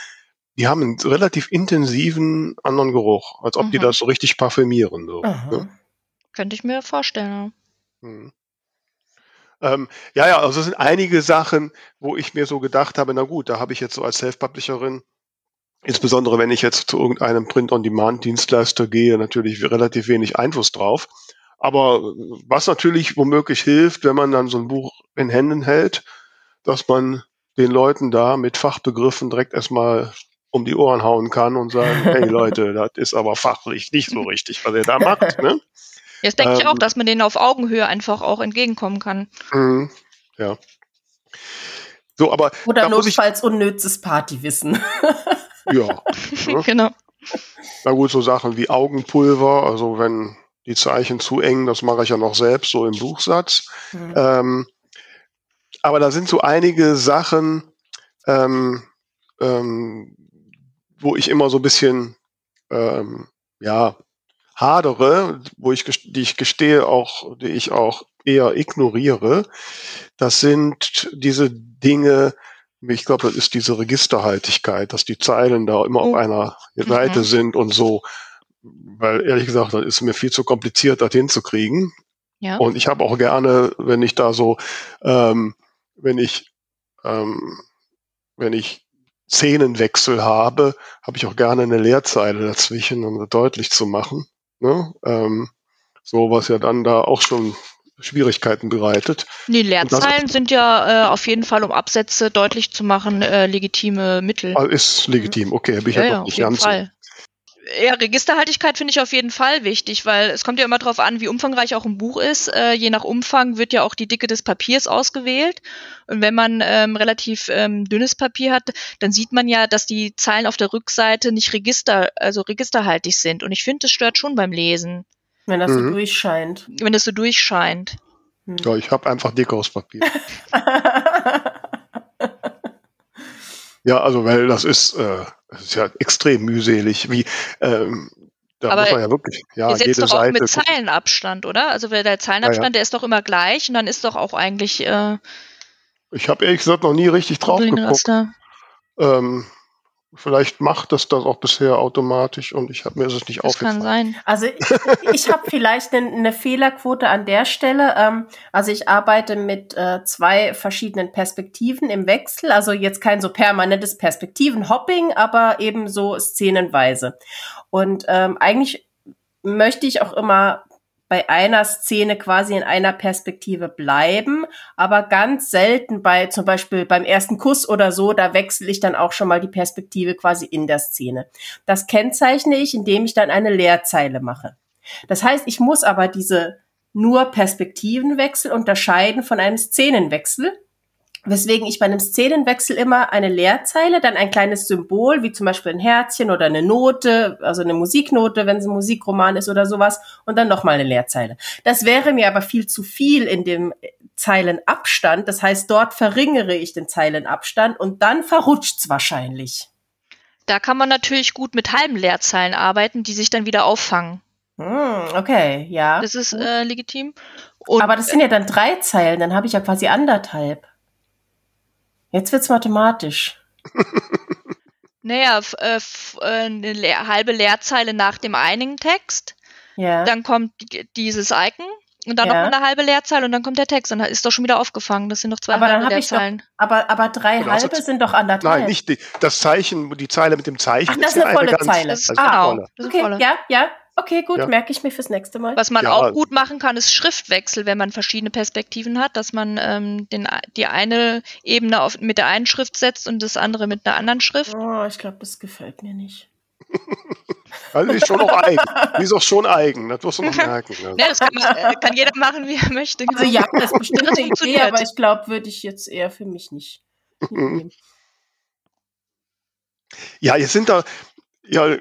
die haben einen relativ intensiven anderen Geruch, als ob mhm. die das so richtig parfümieren. So, ne? Könnte ich mir vorstellen. Mhm. Ähm, ja, ja, also es sind einige Sachen, wo ich mir so gedacht habe, na gut, da habe ich jetzt so als Self-Publisherin, insbesondere wenn ich jetzt zu irgendeinem Print-on-Demand-Dienstleister gehe, natürlich relativ wenig Einfluss drauf. Aber was natürlich womöglich hilft, wenn man dann so ein Buch in Händen hält, dass man den Leuten da mit Fachbegriffen direkt erstmal um die Ohren hauen kann und sagen, hey Leute, das ist aber fachlich nicht so richtig, was ihr da macht. Ne? Jetzt denke ähm, ich auch, ähm. dass man denen auf Augenhöhe einfach auch entgegenkommen kann. Mh, ja. So, aber Oder notfalls unnützes Partywissen. ja. Ne? Genau. Na gut, so Sachen wie Augenpulver, also wenn die Zeichen zu eng, das mache ich ja noch selbst, so im Buchsatz. Mhm. Ähm, aber da sind so einige Sachen, ähm, ähm, wo ich immer so ein bisschen, ähm, ja, hadere, wo ich, die ich gestehe auch, die ich auch eher ignoriere, das sind diese Dinge, ich glaube, das ist diese Registerhaltigkeit, dass die Zeilen da immer oh. auf einer Seite mhm. sind und so. Weil ehrlich gesagt, das ist mir viel zu kompliziert, das hinzukriegen. Ja. Und ich habe auch gerne, wenn ich da so, ähm, wenn ich, ähm, wenn ich Szenenwechsel habe, habe ich auch gerne eine Leerzeile dazwischen, um das deutlich zu machen. Ne? Ähm, so was ja dann da auch schon Schwierigkeiten bereitet. Die Leerzeilen sind ja äh, auf jeden Fall, um Absätze deutlich zu machen, äh, legitime Mittel. Ah, ist legitim, okay, habe ich ja, ja doch nicht ganz. Fall. Ja, Registerhaltigkeit finde ich auf jeden Fall wichtig, weil es kommt ja immer darauf an, wie umfangreich auch ein Buch ist. Äh, je nach Umfang wird ja auch die Dicke des Papiers ausgewählt. Und wenn man ähm, relativ ähm, dünnes Papier hat, dann sieht man ja, dass die Zeilen auf der Rückseite nicht register, also registerhaltig sind. Und ich finde, das stört schon beim Lesen. Wenn das mhm. so durchscheint. Wenn das so durchscheint. Hm. Ja, ich habe einfach dickeres Papier. ja, also weil das ist, äh, das ist ja extrem mühselig. Wie ähm, Da Aber muss man ja wirklich, ja, setzt jede doch auch Seite. mit. Zeilenabstand, oder? Also der der Zeilenabstand, Ja, ja. der ist doch immer gleich und dann ist doch auch eigentlich äh, Ich habe ehrlich gesagt noch nie richtig drauf geguckt. Ähm, vielleicht macht das das auch bisher automatisch und ich habe mir ist es nicht Das kann aufgefallen. sein. Also ich, ich habe vielleicht eine, eine Fehlerquote an der Stelle. Ähm, also ich arbeite mit äh, zwei verschiedenen Perspektiven im Wechsel. Also jetzt kein so permanentes Perspektivenhopping, aber eben so szenenweise. Und ähm, eigentlich möchte ich auch immer bei einer Szene quasi in einer Perspektive bleiben, aber ganz selten bei zum Beispiel beim ersten Kuss oder so, da wechsle ich dann auch schon mal die Perspektive quasi in der Szene. Das kennzeichne ich, indem ich dann eine Leerzeile mache. Das heißt, ich muss aber diese nur Perspektivenwechsel unterscheiden von einem Szenenwechsel, weswegen ich bei einem Szenenwechsel immer eine Leerzeile, dann ein kleines Symbol, wie zum Beispiel ein Herzchen oder eine Note, also eine Musiknote, wenn es ein Musikroman ist oder sowas, und dann nochmal eine Leerzeile. Das wäre mir aber viel zu viel in dem Zeilenabstand. Das heißt, dort verringere ich den Zeilenabstand und dann verrutscht's wahrscheinlich. Da kann man natürlich gut mit halben Leerzeilen arbeiten, die sich dann wieder auffangen. Hm, okay, ja. Das ist äh, legitim. Und Aber das sind ja dann drei Zeilen, dann habe ich ja quasi anderthalb. Jetzt wird's mathematisch. naja, f- äh, f- äh, eine Leer halbe Leerzeile nach dem einigen Text, Ja. dann kommt die- dieses Icon und dann Ja. noch eine halbe Leerzeile und dann kommt der Text. Dann ist doch schon wieder aufgefangen. Das sind noch zwei aber dann halbe habe ich doch, Leerzeilen. aber, aber drei du halbe sind doch anderthalb. Nein, nicht die, das Zeichen, die Zeile mit dem Zeichen. Ach, das ist ja eine volle ganz- Zeile. Das ist ist genau. volle. Das ist Okay, volle. ja, ja. Okay, gut, Ja. merke ich mir fürs nächste Mal. Was man Ja. auch gut machen kann, ist Schriftwechsel, wenn man verschiedene Perspektiven hat, dass man ähm, den, die eine Ebene auf, mit der einen Schrift setzt und das andere mit einer anderen Schrift. Oh, ich glaube, das gefällt mir nicht. Also die ist schon auch eigen. Die ist auch schon eigen. Das musst du noch merken. Also. Ja, das kann, man, äh, kann jeder machen, wie er möchte. Also ja, das ist bestimmt eine Idee, aber ich glaube, würde ich jetzt eher für mich nicht. Ja, jetzt sind da, ja,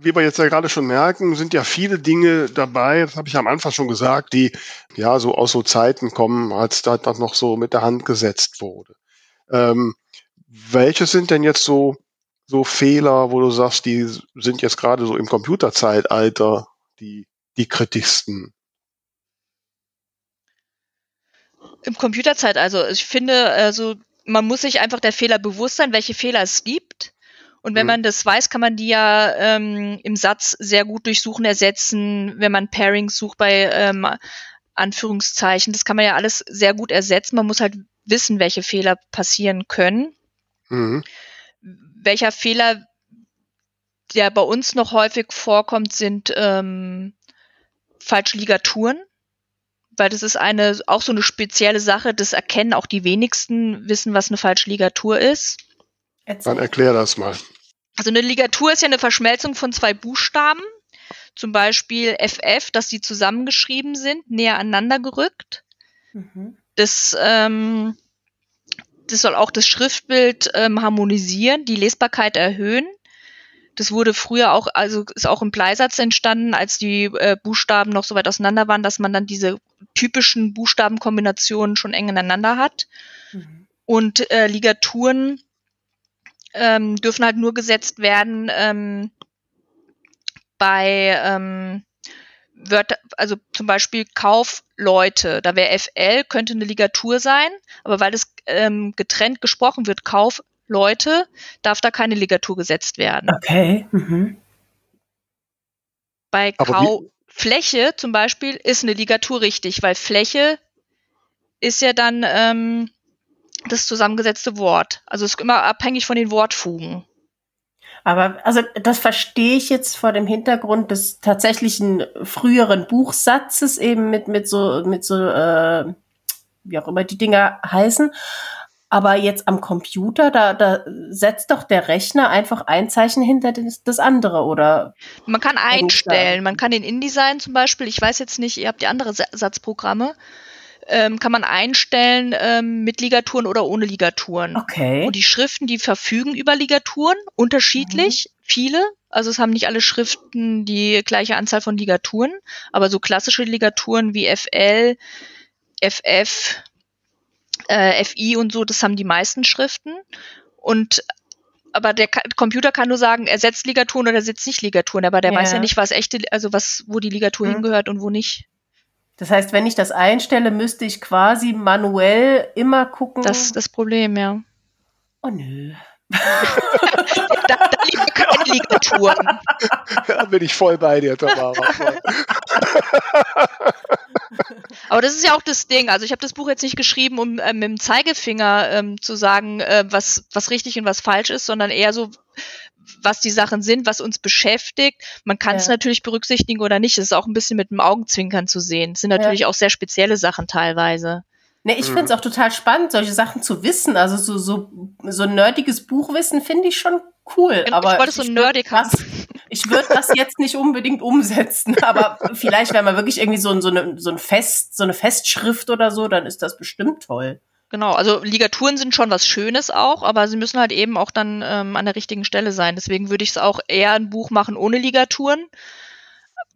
wie wir jetzt ja gerade schon merken, sind ja viele Dinge dabei, das habe ich am Anfang schon gesagt, die ja so aus so Zeiten kommen, als da das noch so mit der Hand gesetzt wurde. Ähm, welche sind denn jetzt so, so Fehler, wo du sagst, die sind jetzt gerade so im Computerzeitalter die, die kritischsten? Im Computerzeit, also ich finde, also man muss sich einfach der Fehler bewusst sein, welche Fehler es gibt. Und wenn Mhm. man das weiß, kann man die ja ähm, im Satz sehr gut durch Suchen ersetzen, wenn man Pairings sucht bei ähm, Anführungszeichen. Das kann man ja alles sehr gut ersetzen. Man muss halt wissen, welche Fehler passieren können. Mhm. Welcher Fehler, der bei uns noch häufig vorkommt, sind ähm, falsche Ligaturen. Weil das ist eine, auch so eine spezielle Sache, das erkennen auch die wenigsten, wissen, was eine falsche Ligatur ist. Erzähl. Dann erklär das mal. Also eine Ligatur ist ja eine Verschmelzung von zwei Buchstaben. Zum Beispiel FF, dass die zusammengeschrieben sind, näher aneinander gerückt. Mhm. Das, ähm, das soll auch das Schriftbild ähm, harmonisieren, die Lesbarkeit erhöhen. Das wurde früher auch, also ist auch im Bleisatz entstanden, als die äh, Buchstaben noch so weit auseinander waren, dass man dann diese typischen Buchstabenkombinationen schon eng ineinander hat. Mhm. Und äh, Ligaturen ähm, dürfen halt nur gesetzt werden ähm, bei ähm, Wörter, also zum Beispiel Kaufleute. Da wäre FL, könnte eine Ligatur sein, aber weil es ähm, getrennt gesprochen wird, Kaufleute, darf da keine Ligatur gesetzt werden. Okay. Mhm. Bei Aber Kaufläche zum Beispiel ist eine Ligatur richtig, weil Fläche ist ja dann ähm, das zusammengesetzte Wort. Also es ist immer abhängig von den Wortfugen. Aber also das verstehe ich jetzt vor dem Hintergrund des tatsächlichen früheren Buchsatzes eben mit mit so mit so äh, wie auch immer die Dinger heißen. Aber jetzt am Computer, da, da setzt doch der Rechner einfach ein Zeichen hinter das, das andere, oder? Man kann einstellen, man kann in InDesign zum Beispiel, ich weiß jetzt nicht, ihr habt die andere Sa- Satzprogramme, ähm, kann man einstellen ähm, mit Ligaturen oder ohne Ligaturen. Okay. Und die Schriften, die verfügen über Ligaturen, unterschiedlich, viele. Also es haben nicht alle Schriften die gleiche Anzahl von Ligaturen, aber so klassische Ligaturen wie FL, FF, äh, FI und so, das haben die meisten Schriften. Und aber der Computer kann nur sagen, er setzt Ligaturen oder setzt nicht Ligaturen, aber der Ja. weiß ja nicht, was echte, also was, wo die Ligatur Mhm. hingehört und wo nicht. Das heißt, wenn ich das einstelle, müsste ich quasi manuell immer gucken. Das ist das Problem, ja. oh nö. Da, da liegen keine Ligaturen. Da bin ich voll bei dir, Tamara. Aber das ist ja auch das Ding. Also ich habe das Buch jetzt nicht geschrieben, um ähm, mit dem Zeigefinger ähm, zu sagen, äh, was, was richtig und was falsch ist, sondern eher so, was die Sachen sind, was uns beschäftigt. Man kann es Ja. natürlich berücksichtigen oder nicht. Es ist auch ein bisschen mit dem Augenzwinkern zu sehen. Es sind Ja. natürlich auch sehr spezielle Sachen teilweise. Ne, ich Mhm. finde es auch total spannend, solche Sachen zu wissen. Also so, so, so ein nerdiges Buchwissen finde ich schon cool. Genau, aber ich wollte es so nerdig haben. ich würde das jetzt nicht unbedingt umsetzen. Aber vielleicht, wenn man wirklich irgendwie so, so, eine, so ein Fest, so eine Festschrift oder so, dann ist das bestimmt toll. Genau, also Ligaturen sind schon was Schönes auch, aber sie müssen halt eben auch dann ähm, an der richtigen Stelle sein. Deswegen würde ich es auch eher ein Buch machen ohne Ligaturen,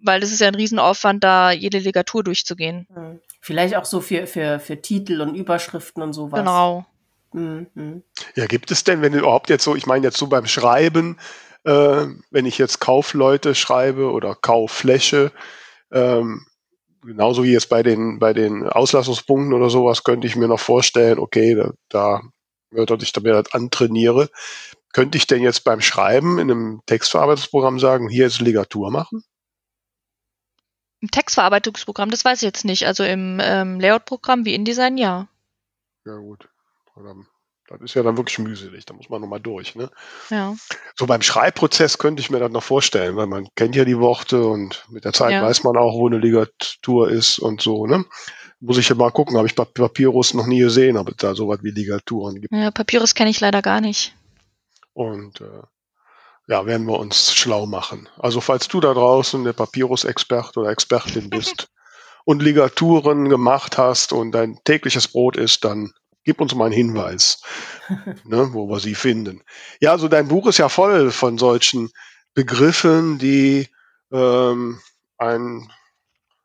weil das ist ja ein Riesenaufwand, da jede Ligatur durchzugehen. Hm. Vielleicht auch so für, für, für Titel und Überschriften und sowas. Genau. Mhm. mhm. Ja, gibt es denn, wenn überhaupt jetzt so, ich meine jetzt so beim Schreiben, äh, wenn ich jetzt Kaufleute schreibe oder Kauffläche, ähm, genauso wie jetzt bei den, bei den Auslassungspunkten oder sowas, könnte ich mir noch vorstellen, okay, da, da dass ich da mir das antrainiere. Könnte ich denn jetzt beim Schreiben in einem Textverarbeitungsprogramm sagen, hier ist Ligatur machen? Im Textverarbeitungsprogramm, das weiß ich jetzt nicht. Also im ähm, Layout-Programm wie InDesign, ja. Ja, gut. Oder, das ist ja dann wirklich mühselig, da muss man nochmal durch, ne? Ja. So beim Schreibprozess könnte ich mir das noch vorstellen, weil man kennt ja die Worte und mit der Zeit Ja. weiß man auch, wo eine Ligatur ist und so, ne? Muss ich ja mal gucken, habe ich bei Papyrus noch nie gesehen, ob es da sowas wie Ligaturen gibt. ja Papyrus kenne ich leider gar nicht. Und äh, ja, werden wir uns schlau machen. Also falls du da draußen der Papyrus-Expert oder Expertin bist und Ligaturen gemacht hast und dein tägliches Brot ist, dann gib uns mal einen Hinweis, ne, wo wir sie finden. Ja, also dein Buch ist ja voll von solchen Begriffen, die ähm, ein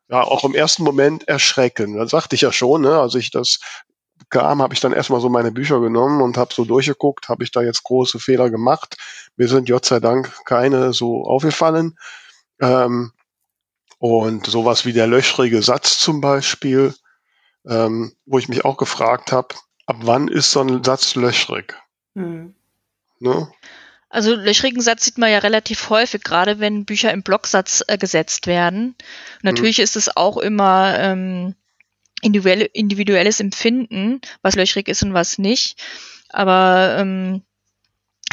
ja auch im ersten Moment erschrecken. Das sagte ich ja schon, ne, als ich das kam, habe ich dann erstmal so meine Bücher genommen und habe so durchgeguckt, habe ich da jetzt große Fehler gemacht. Mir sind Gott sei Dank keine so aufgefallen. Ähm, und sowas wie der löchrige Satz zum Beispiel, ähm, wo ich mich auch gefragt habe, ab wann ist so ein Satz löchrig? Hm. Ne? Also löchrigen Satz sieht man ja relativ häufig, gerade wenn Bücher im Blocksatz äh, gesetzt werden. Und natürlich ist es auch immer ähm, individuelle, individuelles Empfinden, was löchrig ist und was nicht. Aber ähm,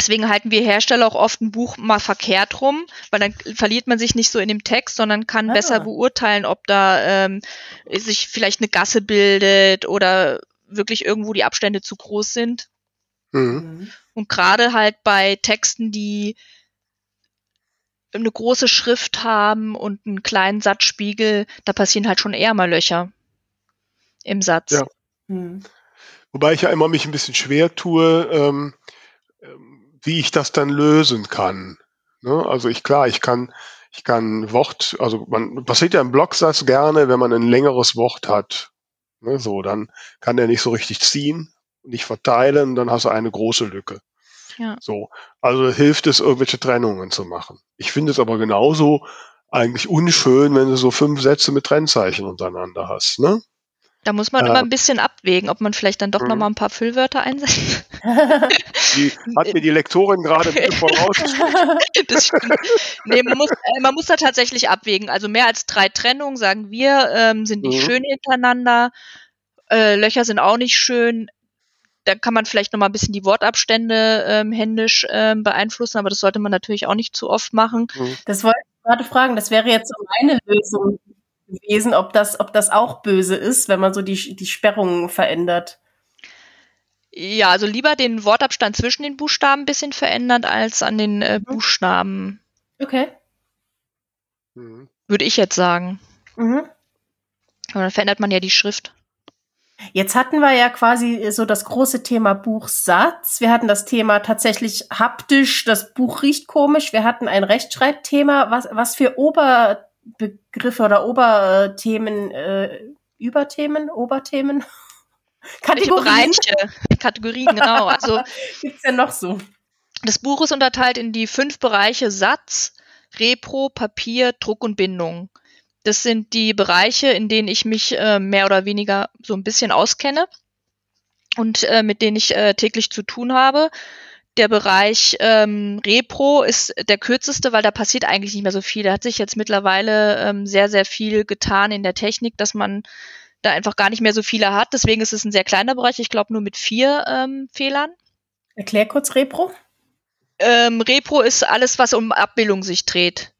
deswegen halten wir Hersteller auch oft ein Buch mal verkehrt rum, weil dann verliert man sich nicht so in dem Text, sondern kann Ah. besser beurteilen, ob da ähm, sich vielleicht eine Gasse bildet oder wirklich irgendwo die Abstände zu groß sind. Mhm. Hm. Und gerade halt bei Texten, die eine große Schrift haben und einen kleinen Satzspiegel, da passieren halt schon eher mal Löcher im Satz. Ja. Hm. Wobei ich ja immer mich ein bisschen schwer tue, ähm, ähm, wie ich das dann lösen kann. Ne? Also ich klar, ich kann, ich kann Wort, also man passiert ja im Blocksatz gerne, wenn man ein längeres Wort hat. Ne? So, dann kann der nicht so richtig ziehen, nicht verteilen, dann hast du eine große Lücke. Ja. So, also hilft es, irgendwelche Trennungen zu machen. Ich finde es aber genauso eigentlich unschön, wenn du so fünf Sätze mit Trennzeichen untereinander hast. Ne? Da muss man Ja. immer ein bisschen abwägen, ob man vielleicht dann doch Mhm. noch mal ein paar Füllwörter einsetzt. Die hat mir die Lektorin gerade stimmt. nee, man muss, äh, man muss da tatsächlich abwägen. Also mehr als drei Trennungen, sagen wir, ähm, sind nicht Mhm. schön hintereinander. Äh, Löcher sind auch nicht schön. Da kann man vielleicht noch mal ein bisschen die Wortabstände ähm, händisch ähm, beeinflussen, aber das sollte man natürlich auch nicht zu oft machen. Das wollte ich gerade fragen. Das wäre jetzt so meine Lösung gewesen, ob das, ob das auch böse ist, wenn man so die, die Sperrungen verändert. Ja, also lieber den Wortabstand zwischen den Buchstaben ein bisschen verändern, als an den äh, Buchstaben, Okay. Mhm. würde ich jetzt sagen. Mhm. Aber dann verändert man ja die Schrift. Jetzt hatten wir ja quasi so das große Thema Buchsatz. Wir hatten das Thema tatsächlich haptisch, das Buch riecht komisch. Wir hatten ein Rechtschreibthema. Was, was für Oberbegriffe oder Oberthemen, äh, Überthemen, Oberthemen? Kategorien Kategorien, genau. Also gibt's denn noch so? Das Buch ist unterteilt in die fünf Bereiche Satz, Repro, Papier, Druck und Bindung. Das sind die Bereiche, in denen ich mich äh, mehr oder weniger so ein bisschen auskenne und äh, mit denen ich äh, täglich zu tun habe. Der Bereich ähm, Repro ist der kürzeste, weil da passiert eigentlich nicht mehr so viel. Da hat sich jetzt mittlerweile ähm, sehr, sehr viel getan in der Technik, dass man da einfach gar nicht mehr so viele hat. Deswegen ist es ein sehr kleiner Bereich. Ich glaube nur mit vier ähm, Fehlern. Erklär kurz Repro. Ähm, Repro ist alles, was um Abbildung sich dreht.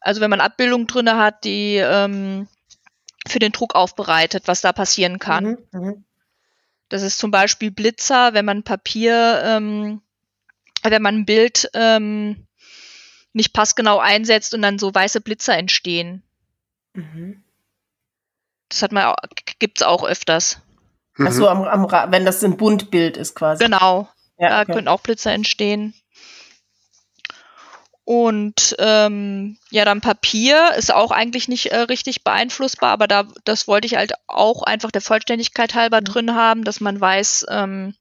Also wenn man Abbildungen drinne hat, die ähm, für den Druck aufbereitet, was da passieren kann. Mhm, mh. Das ist zum Beispiel Blitzer, wenn man Papier, ähm, wenn man ein Bild ähm, nicht passgenau einsetzt und dann so weiße Blitzer entstehen. Mhm. Das hat man, gibt's auch öfters. Achso, am, am, wenn das ein Buntbild ist quasi. Genau. Ja, da okay. können auch Blitzer entstehen. Und ähm, ja, dann Papier ist auch eigentlich nicht äh, richtig beeinflussbar, aber da das wollte ich halt auch einfach der Vollständigkeit halber mhm. drin haben, dass man weiß, ähm,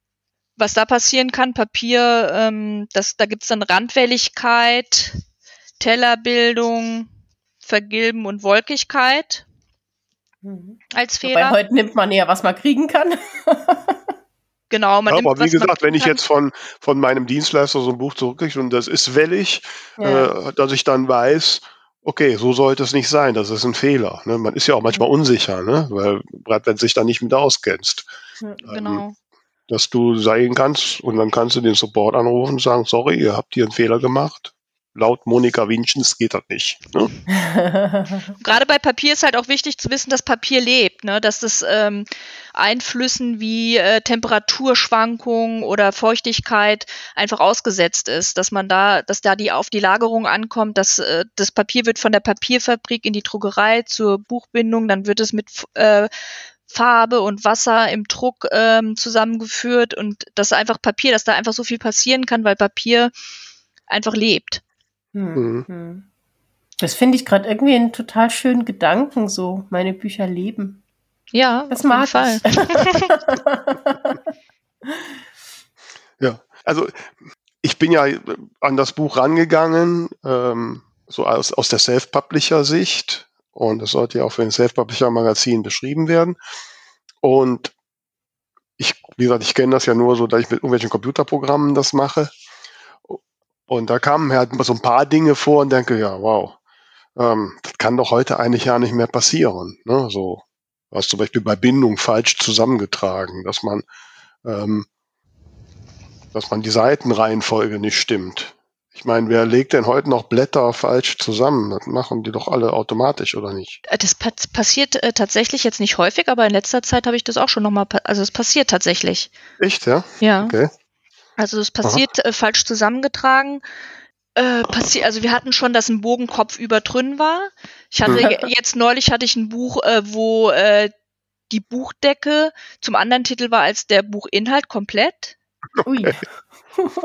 was da passieren kann. Papier, ähm, das, da gibt's dann Randwelligkeit, Tellerbildung, Vergilben und Wolkigkeit mhm. als Fehler. Wobei heute nimmt man eher, was man kriegen kann. Genau, man ja, nimmt, aber wie gesagt, wenn ich jetzt von, von meinem Dienstleister so ein Buch zurückkriege und das ist wellig, ja. äh, dass ich dann weiß, okay, so sollte es nicht sein, das ist ein Fehler. Ne? Man ist ja auch manchmal unsicher, ne? weil gerade wenn du dich da nicht mit auskennst. Genau. Ähm, dass du sagen kannst und dann kannst du den Support anrufen und sagen, sorry, ihr habt hier einen Fehler gemacht laut Monika Winchens geht das nicht. Ne? Gerade bei Papier ist halt auch wichtig zu wissen, dass Papier lebt, ne? dass das ähm, Einflüssen wie äh, Temperaturschwankungen oder Feuchtigkeit einfach ausgesetzt ist, dass man da, dass da die auf die Lagerung ankommt, dass äh, das Papier wird von der Papierfabrik in die Druckerei zur Buchbindung, dann wird es mit äh, Farbe und Wasser im Druck ähm, zusammengeführt und das ist einfach Papier, dass da einfach so viel passieren kann, weil Papier einfach lebt. Hm, mhm. Hm. Das finde ich gerade irgendwie einen total schönen Gedanken, so meine Bücher leben. Ja, das auf mag Fall. ja, also ich bin ja an das Buch rangegangen, ähm, so aus, aus der Self-Publisher-Sicht. Und es sollte ja auch für ein Self-Publisher-Magazin beschrieben werden. Und ich, wie gesagt, ich kenne das ja nur so, dass ich mit irgendwelchen Computerprogrammen das mache. Und da kamen halt so ein paar Dinge vor und denke, ja, wow, ähm, das kann doch heute eigentlich ja nicht mehr passieren. Ne? So, was zum Beispiel bei Bindung falsch zusammengetragen, dass man, ähm, dass man die Seitenreihenfolge nicht stimmt. Ich meine, wer legt denn heute noch Blätter falsch zusammen? Das machen die doch alle automatisch, oder nicht? Äh, das passiert äh, tatsächlich jetzt nicht häufig, aber in letzter Zeit habe ich das auch schon nochmal, also es passiert tatsächlich. Echt, ja? Ja. Okay. Also es passiert äh, falsch zusammengetragen. Äh, passi also wir hatten schon, dass ein Bogenkopf über drin war. Ich hatte mhm. jetzt neulich hatte ich ein Buch, äh, wo äh, die Buchdecke zum anderen Titel war als der Buchinhalt komplett. Okay.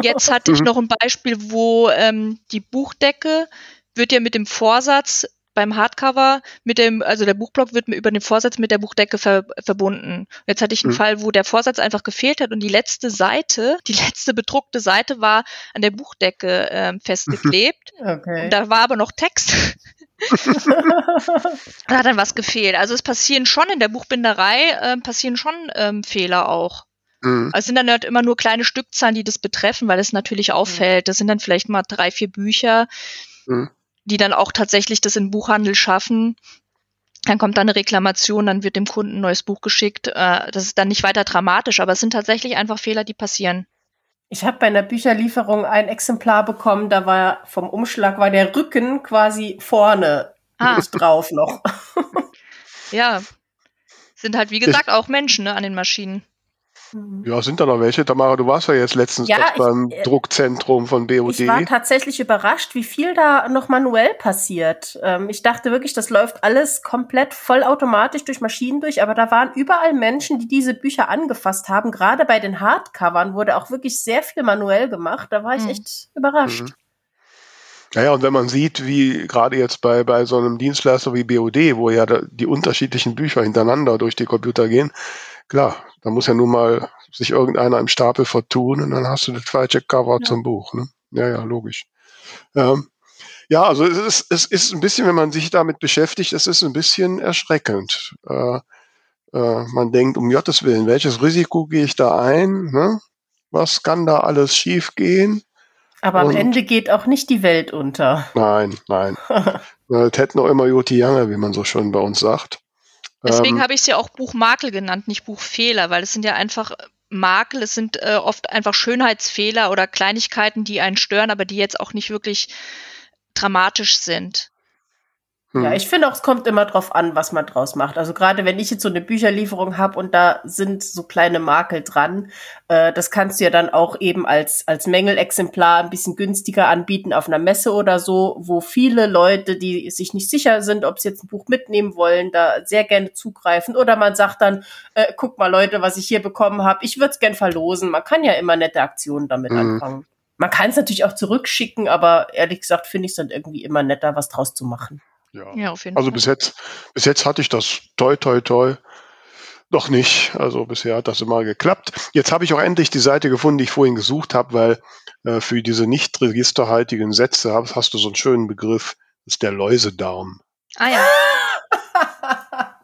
Jetzt hatte ich mhm. noch ein Beispiel, wo ähm, die Buchdecke wird ja mit dem Vorsatz beim Hardcover mit dem, also der Buchblock wird über den Vorsatz mit der Buchdecke ver, verbunden. Jetzt hatte ich einen mhm. Fall, wo der Vorsatz einfach gefehlt hat und die letzte Seite, die letzte bedruckte Seite war an der Buchdecke äh, festgeklebt. Okay. da war aber noch Text. da hat dann was gefehlt. Also es passieren schon in der Buchbinderei, äh, passieren schon ähm, Fehler auch. Mhm. Also es sind dann halt immer nur kleine Stückzahlen, die das betreffen, weil es natürlich auffällt. Das sind dann vielleicht mal drei, vier Bücher. Mhm die dann auch tatsächlich das in Buchhandel schaffen. Dann kommt dann eine Reklamation, dann wird dem Kunden ein neues Buch geschickt. Äh, das ist dann nicht weiter dramatisch, aber es sind tatsächlich einfach Fehler, die passieren. Ich habe bei einer Bücherlieferung ein Exemplar bekommen, da war vom Umschlag war der Rücken quasi vorne ah. drauf noch. ja, sind halt wie gesagt auch Menschen ne, an den Maschinen. Mhm. Ja, sind da noch welche? Tamara, du warst ja jetzt letztens ja, beim ich, äh, Druckzentrum von BOD. Ich war tatsächlich überrascht, wie viel da noch manuell passiert. Ähm, ich dachte wirklich, das läuft alles komplett vollautomatisch durch Maschinen durch, aber da waren überall Menschen, die diese Bücher angefasst haben. Gerade bei den Hardcovern wurde auch wirklich sehr viel manuell gemacht. Da war ich mhm. echt überrascht. Mhm. Naja, und wenn man sieht, wie gerade jetzt bei, bei so einem Dienstleister wie BOD, wo ja die unterschiedlichen Bücher hintereinander durch die Computer gehen, klar, da muss ja nun mal sich irgendeiner im Stapel vertun und dann hast du das falsche Cover Ja. zum Buch. Ne? Ja, ja, logisch. Ähm, ja, also es ist, es ist ein bisschen, wenn man sich damit beschäftigt, es ist ein bisschen erschreckend. Äh, äh, man denkt, um Gottes Willen, welches Risiko gehe ich da ein? Ne? Was kann da alles schiefgehen? Aber am Und- Ende geht auch nicht die Welt unter. Nein, nein. Das hätten noch immer Joti Jange, wie man so schön bei uns sagt. Deswegen Ähm, habe ich es ja auch Buchmakel genannt, nicht Buchfehler, weil es sind ja einfach Makel, es sind äh, oft einfach Schönheitsfehler oder Kleinigkeiten, die einen stören, aber die jetzt auch nicht wirklich dramatisch sind. Hm. Ja, ich finde auch, es kommt immer drauf an, was man draus macht. Also gerade wenn ich jetzt so eine Bücherlieferung habe und da sind so kleine Makel dran, äh, das kannst du ja dann auch eben als, als Mängelexemplar ein bisschen günstiger anbieten auf einer Messe oder so, wo viele Leute, die sich nicht sicher sind, ob sie jetzt ein Buch mitnehmen wollen, da sehr gerne zugreifen. Oder man sagt dann, äh, guck mal Leute, was ich hier bekommen habe, ich würde es gern verlosen. Man kann ja immer nette Aktionen damit Mhm. anfangen. Man kann es natürlich auch zurückschicken, aber ehrlich gesagt finde ich es dann irgendwie immer netter, was draus zu machen. Ja. Ja, auf jeden Also Fall. bis jetzt, bis jetzt hatte ich das toi toi toi noch nicht. Also bisher hat das immer geklappt. Jetzt habe ich auch endlich die Seite gefunden, die ich vorhin gesucht habe, weil äh, für diese nicht registerhaltigen Sätze hast, hast du so einen schönen Begriff, das ist der Läusedarm. Ah ja.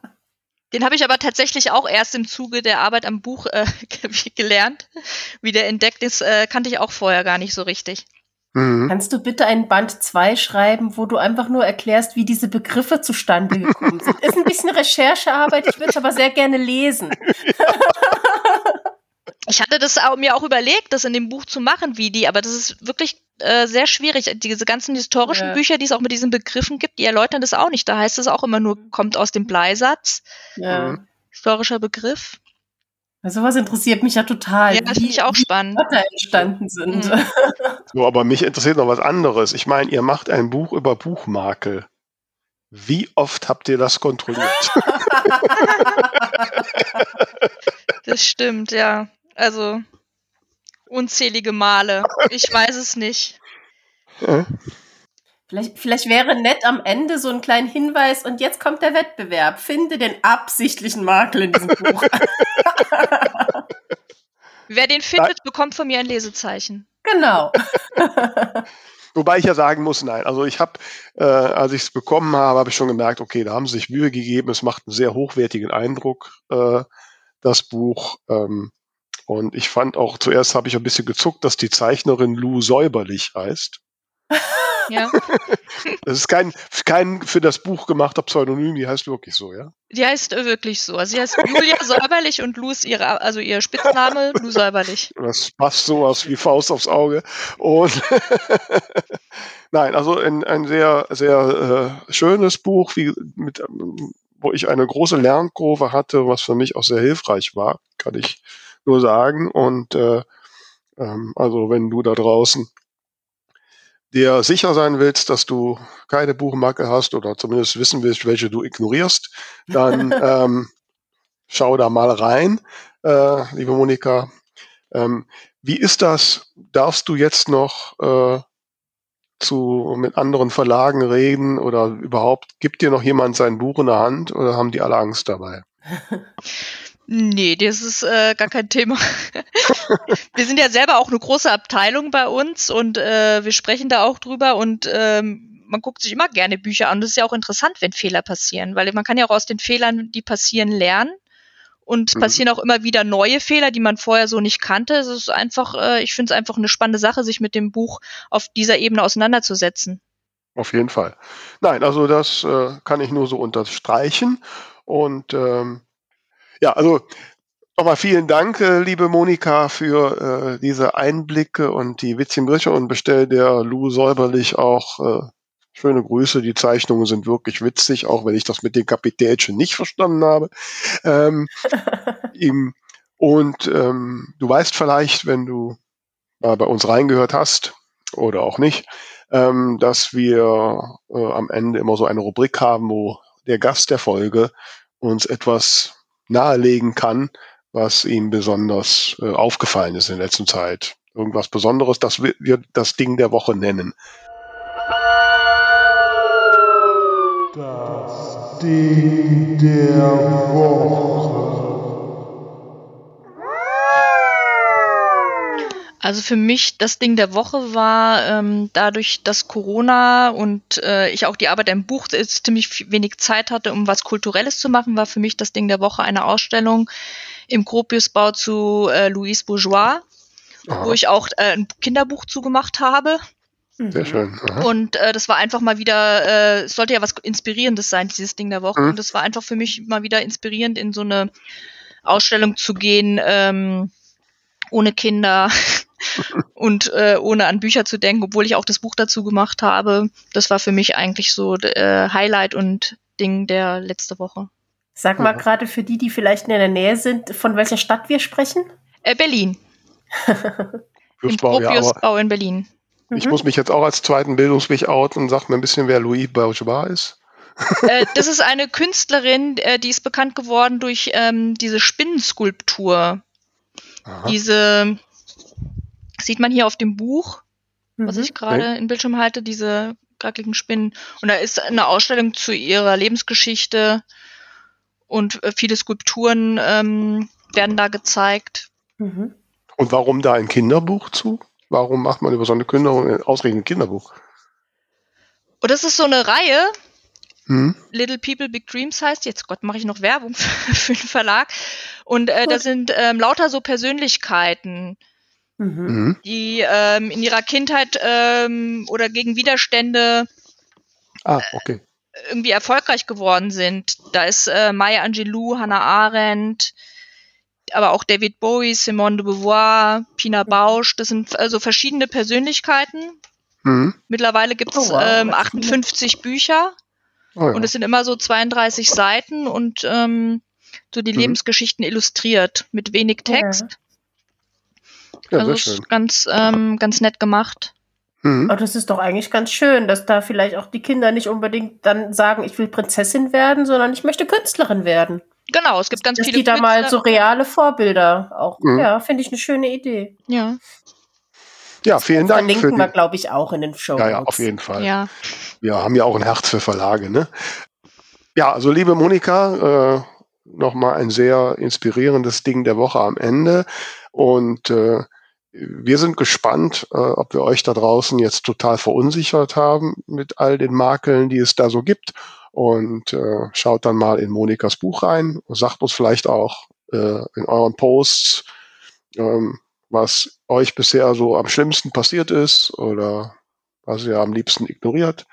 Den habe ich aber tatsächlich auch erst im Zuge der Arbeit am Buch äh, gelernt. Wie der entdeckt ist, äh, kannte ich auch vorher gar nicht so richtig. Mhm. Kannst du bitte einen Band 2 schreiben, wo du einfach nur erklärst, wie diese Begriffe zustande gekommen sind? Ist ein bisschen Recherchearbeit, ich würde es aber sehr gerne lesen. Ich hatte das auch, mir auch überlegt, das in dem Buch zu machen, wie die, aber das ist wirklich äh, sehr schwierig. Diese ganzen historischen Ja. Bücher, die es auch mit diesen Begriffen gibt, die erläutern das auch nicht. Da heißt es auch immer nur, kommt aus dem Bleisatz, Ja. Mhm. historischer Begriff. Also was interessiert mich ja total. Ja, das finde ich auch wie spannend. Wörter entstanden sind. Mhm. So, aber mich interessiert noch was anderes. Ich meine, ihr macht ein Buch über Buchmakel. Wie oft habt ihr das kontrolliert? Das stimmt, ja. Also unzählige Male. Ich weiß es nicht. Ja. Vielleicht, vielleicht wäre nett am Ende so ein kleiner Hinweis und jetzt kommt der Wettbewerb. Finde den absichtlichen Makel in diesem Buch. Wer den findet, bekommt von mir ein Lesezeichen. genau. Wobei ich ja sagen muss, nein. Also ich habe, äh, als ich es bekommen habe, habe ich schon gemerkt, okay, da haben sie sich Mühe gegeben. Es macht einen sehr hochwertigen Eindruck, äh, das Buch. Ähm, und ich fand auch, zuerst habe ich ein bisschen gezuckt, dass die Zeichnerin Lou Säuberlich heißt. Ja. Das ist kein, kein für das Buch gemachter Pseudonym, die heißt wirklich so, ja? Die heißt äh, wirklich so. Also sie heißt Julia Säuberlich und ist ihre, also ihr Spitzname, Lou Säuberlich. Das passt sowas wie Faust aufs Auge. Und nein, also ein, ein sehr, sehr äh, schönes Buch, wie mit, ähm, wo ich eine große Lernkurve hatte, was für mich auch sehr hilfreich war, kann ich nur sagen. Und äh, ähm, also wenn du da draußen dir sicher sein willst, dass du keine Buchmarke hast oder zumindest wissen willst, welche du ignorierst, dann ähm, schau da mal rein, äh, liebe Monika. Ähm, wie ist das? Darfst du jetzt noch äh, zu mit anderen Verlagen reden oder überhaupt gibt dir noch jemand sein Buch in der Hand oder haben die alle Angst dabei? Nee, das ist äh, gar kein Thema. wir sind ja selber auch eine große Abteilung bei uns und äh, wir sprechen da auch drüber und ähm, man guckt sich immer gerne Bücher an. Das ist ja auch interessant, wenn Fehler passieren, weil man kann ja auch aus den Fehlern, die passieren, lernen. Und Mhm. passieren auch immer wieder neue Fehler, die man vorher so nicht kannte. Es ist einfach, äh, ich finde es einfach eine spannende Sache, sich mit dem Buch auf dieser Ebene auseinanderzusetzen. Auf jeden Fall. Nein, also das äh, kann ich nur so unterstreichen. Und ähm, ja, also nochmal vielen Dank, äh, liebe Monika, für äh, diese Einblicke und die witzigen Berichte und bestell der Lou säuberlich auch äh, schöne Grüße. Die Zeichnungen sind wirklich witzig, auch wenn ich das mit den Kapitälchen nicht verstanden habe. Ähm, ihm, und ähm, du weißt vielleicht, wenn du mal bei uns reingehört hast oder auch nicht, ähm, dass wir äh, am Ende immer so eine Rubrik haben, wo der Gast der Folge uns etwas nahelegen kann, was ihm besonders äh, aufgefallen ist in der letzten Zeit. Irgendwas Besonderes, das wir, das Ding der Woche nennen. Das Ding der Woche. Also für mich das Ding der Woche war ähm, dadurch, dass Corona und äh, ich auch die Arbeit im Buch jetzt ziemlich wenig Zeit hatte, um was Kulturelles zu machen, war für mich das Ding der Woche eine Ausstellung im Gropiusbau zu äh, Louise Bourgeois, Aha. wo ich auch äh, ein Kinderbuch zugemacht habe. Sehr schön. Aha. Und äh, das war einfach mal wieder, äh, es sollte ja was Inspirierendes sein, dieses Ding der Woche. Mhm. Und das war einfach für mich mal wieder inspirierend, in so eine Ausstellung zu gehen, ähm, ohne Kinder und äh, ohne an Bücher zu denken, obwohl ich auch das Buch dazu gemacht habe. Das war für mich eigentlich so äh, Highlight und Ding der letzte Woche. Sag mal gerade für die, die vielleicht in der Nähe sind, von welcher Stadt wir sprechen? Äh, Berlin. Im Gropiusbau ja, in Berlin. Ich mhm. muss mich jetzt auch als zweiten Bildungsweg outen und sag mir ein bisschen, wer Louis Bourgeois ist. äh, das ist eine Künstlerin, äh, die ist bekannt geworden durch ähm, diese Spinnenskulptur. Aha. Diese sieht man hier auf dem Buch, mhm. was ich gerade okay. im Bildschirm halte, diese gackligen Spinnen. Und da ist eine Ausstellung zu ihrer Lebensgeschichte und äh, viele Skulpturen ähm, werden da gezeigt. Mhm. Und warum da ein Kinderbuch zu? Warum macht man über so eine Kündigung ausgerechnet ein Kinderbuch? Und das ist so eine Reihe. Hm? Little People Big Dreams heißt jetzt Gott mache ich noch Werbung für, für den Verlag und äh, da sind ähm, lauter so Persönlichkeiten Mhm. mhm. die ähm, in ihrer Kindheit ähm, oder gegen Widerstände ah, okay. irgendwie erfolgreich geworden sind. Da ist äh, Maya Angelou, Hannah Arendt, aber auch David Bowie, Simone de Beauvoir, Pina mhm. Bausch. Das sind also verschiedene Persönlichkeiten. Mhm. Mittlerweile gibt es oh, wow, ähm, 58 Bücher. Oh, ja. Und es sind immer so 32 Seiten und ähm, so die mhm. Lebensgeschichten illustriert mit wenig Text. Ja. Also ist ganz, ähm, ganz nett gemacht. Mhm. Aber das ist doch eigentlich ganz schön, dass da vielleicht auch die Kinder nicht unbedingt dann sagen, ich will Prinzessin werden, sondern ich möchte Künstlerin werden. Genau, es gibt ganz dass viele. Die da mal so reale Vorbilder auch. Mhm. Ja, finde ich eine schöne Idee. Ja. Ja, vielen Dank. Verlinken wir, glaube ich, auch in den Show. Ja, ja, auf jeden Fall. Ja. Wir haben ja auch ein Herz für Verlage, ne? Ja, also liebe Monika, äh, nochmal ein sehr inspirierendes Ding der Woche am Ende. Und äh, wir sind gespannt, äh, ob wir euch da draußen jetzt total verunsichert haben mit all den Makeln, die es da so gibt. Und äh, schaut dann mal in Monikas Buch rein und sagt uns vielleicht auch äh, in euren Posts, ähm, was euch bisher so am schlimmsten passiert ist oder was ihr am liebsten ignoriert.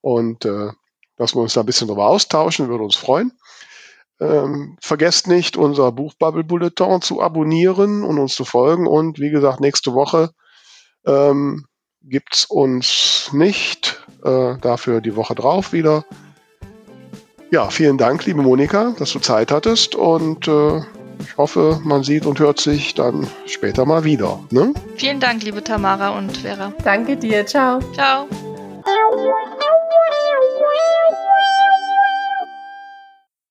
Und äh, dass wir uns da ein bisschen drüber austauschen, würde uns freuen. Ähm, vergesst nicht, unser Buchbubble Bulletin zu abonnieren und uns zu folgen. Und wie gesagt, nächste Woche ähm, gibt's uns nicht. Äh, dafür die Woche drauf wieder. Ja, vielen Dank, liebe Monika, dass du Zeit hattest. Und äh, ich hoffe, man sieht und hört sich dann später mal wieder. Ne? Vielen Dank, liebe Tamara und Vera. Danke dir. Ciao. Ciao.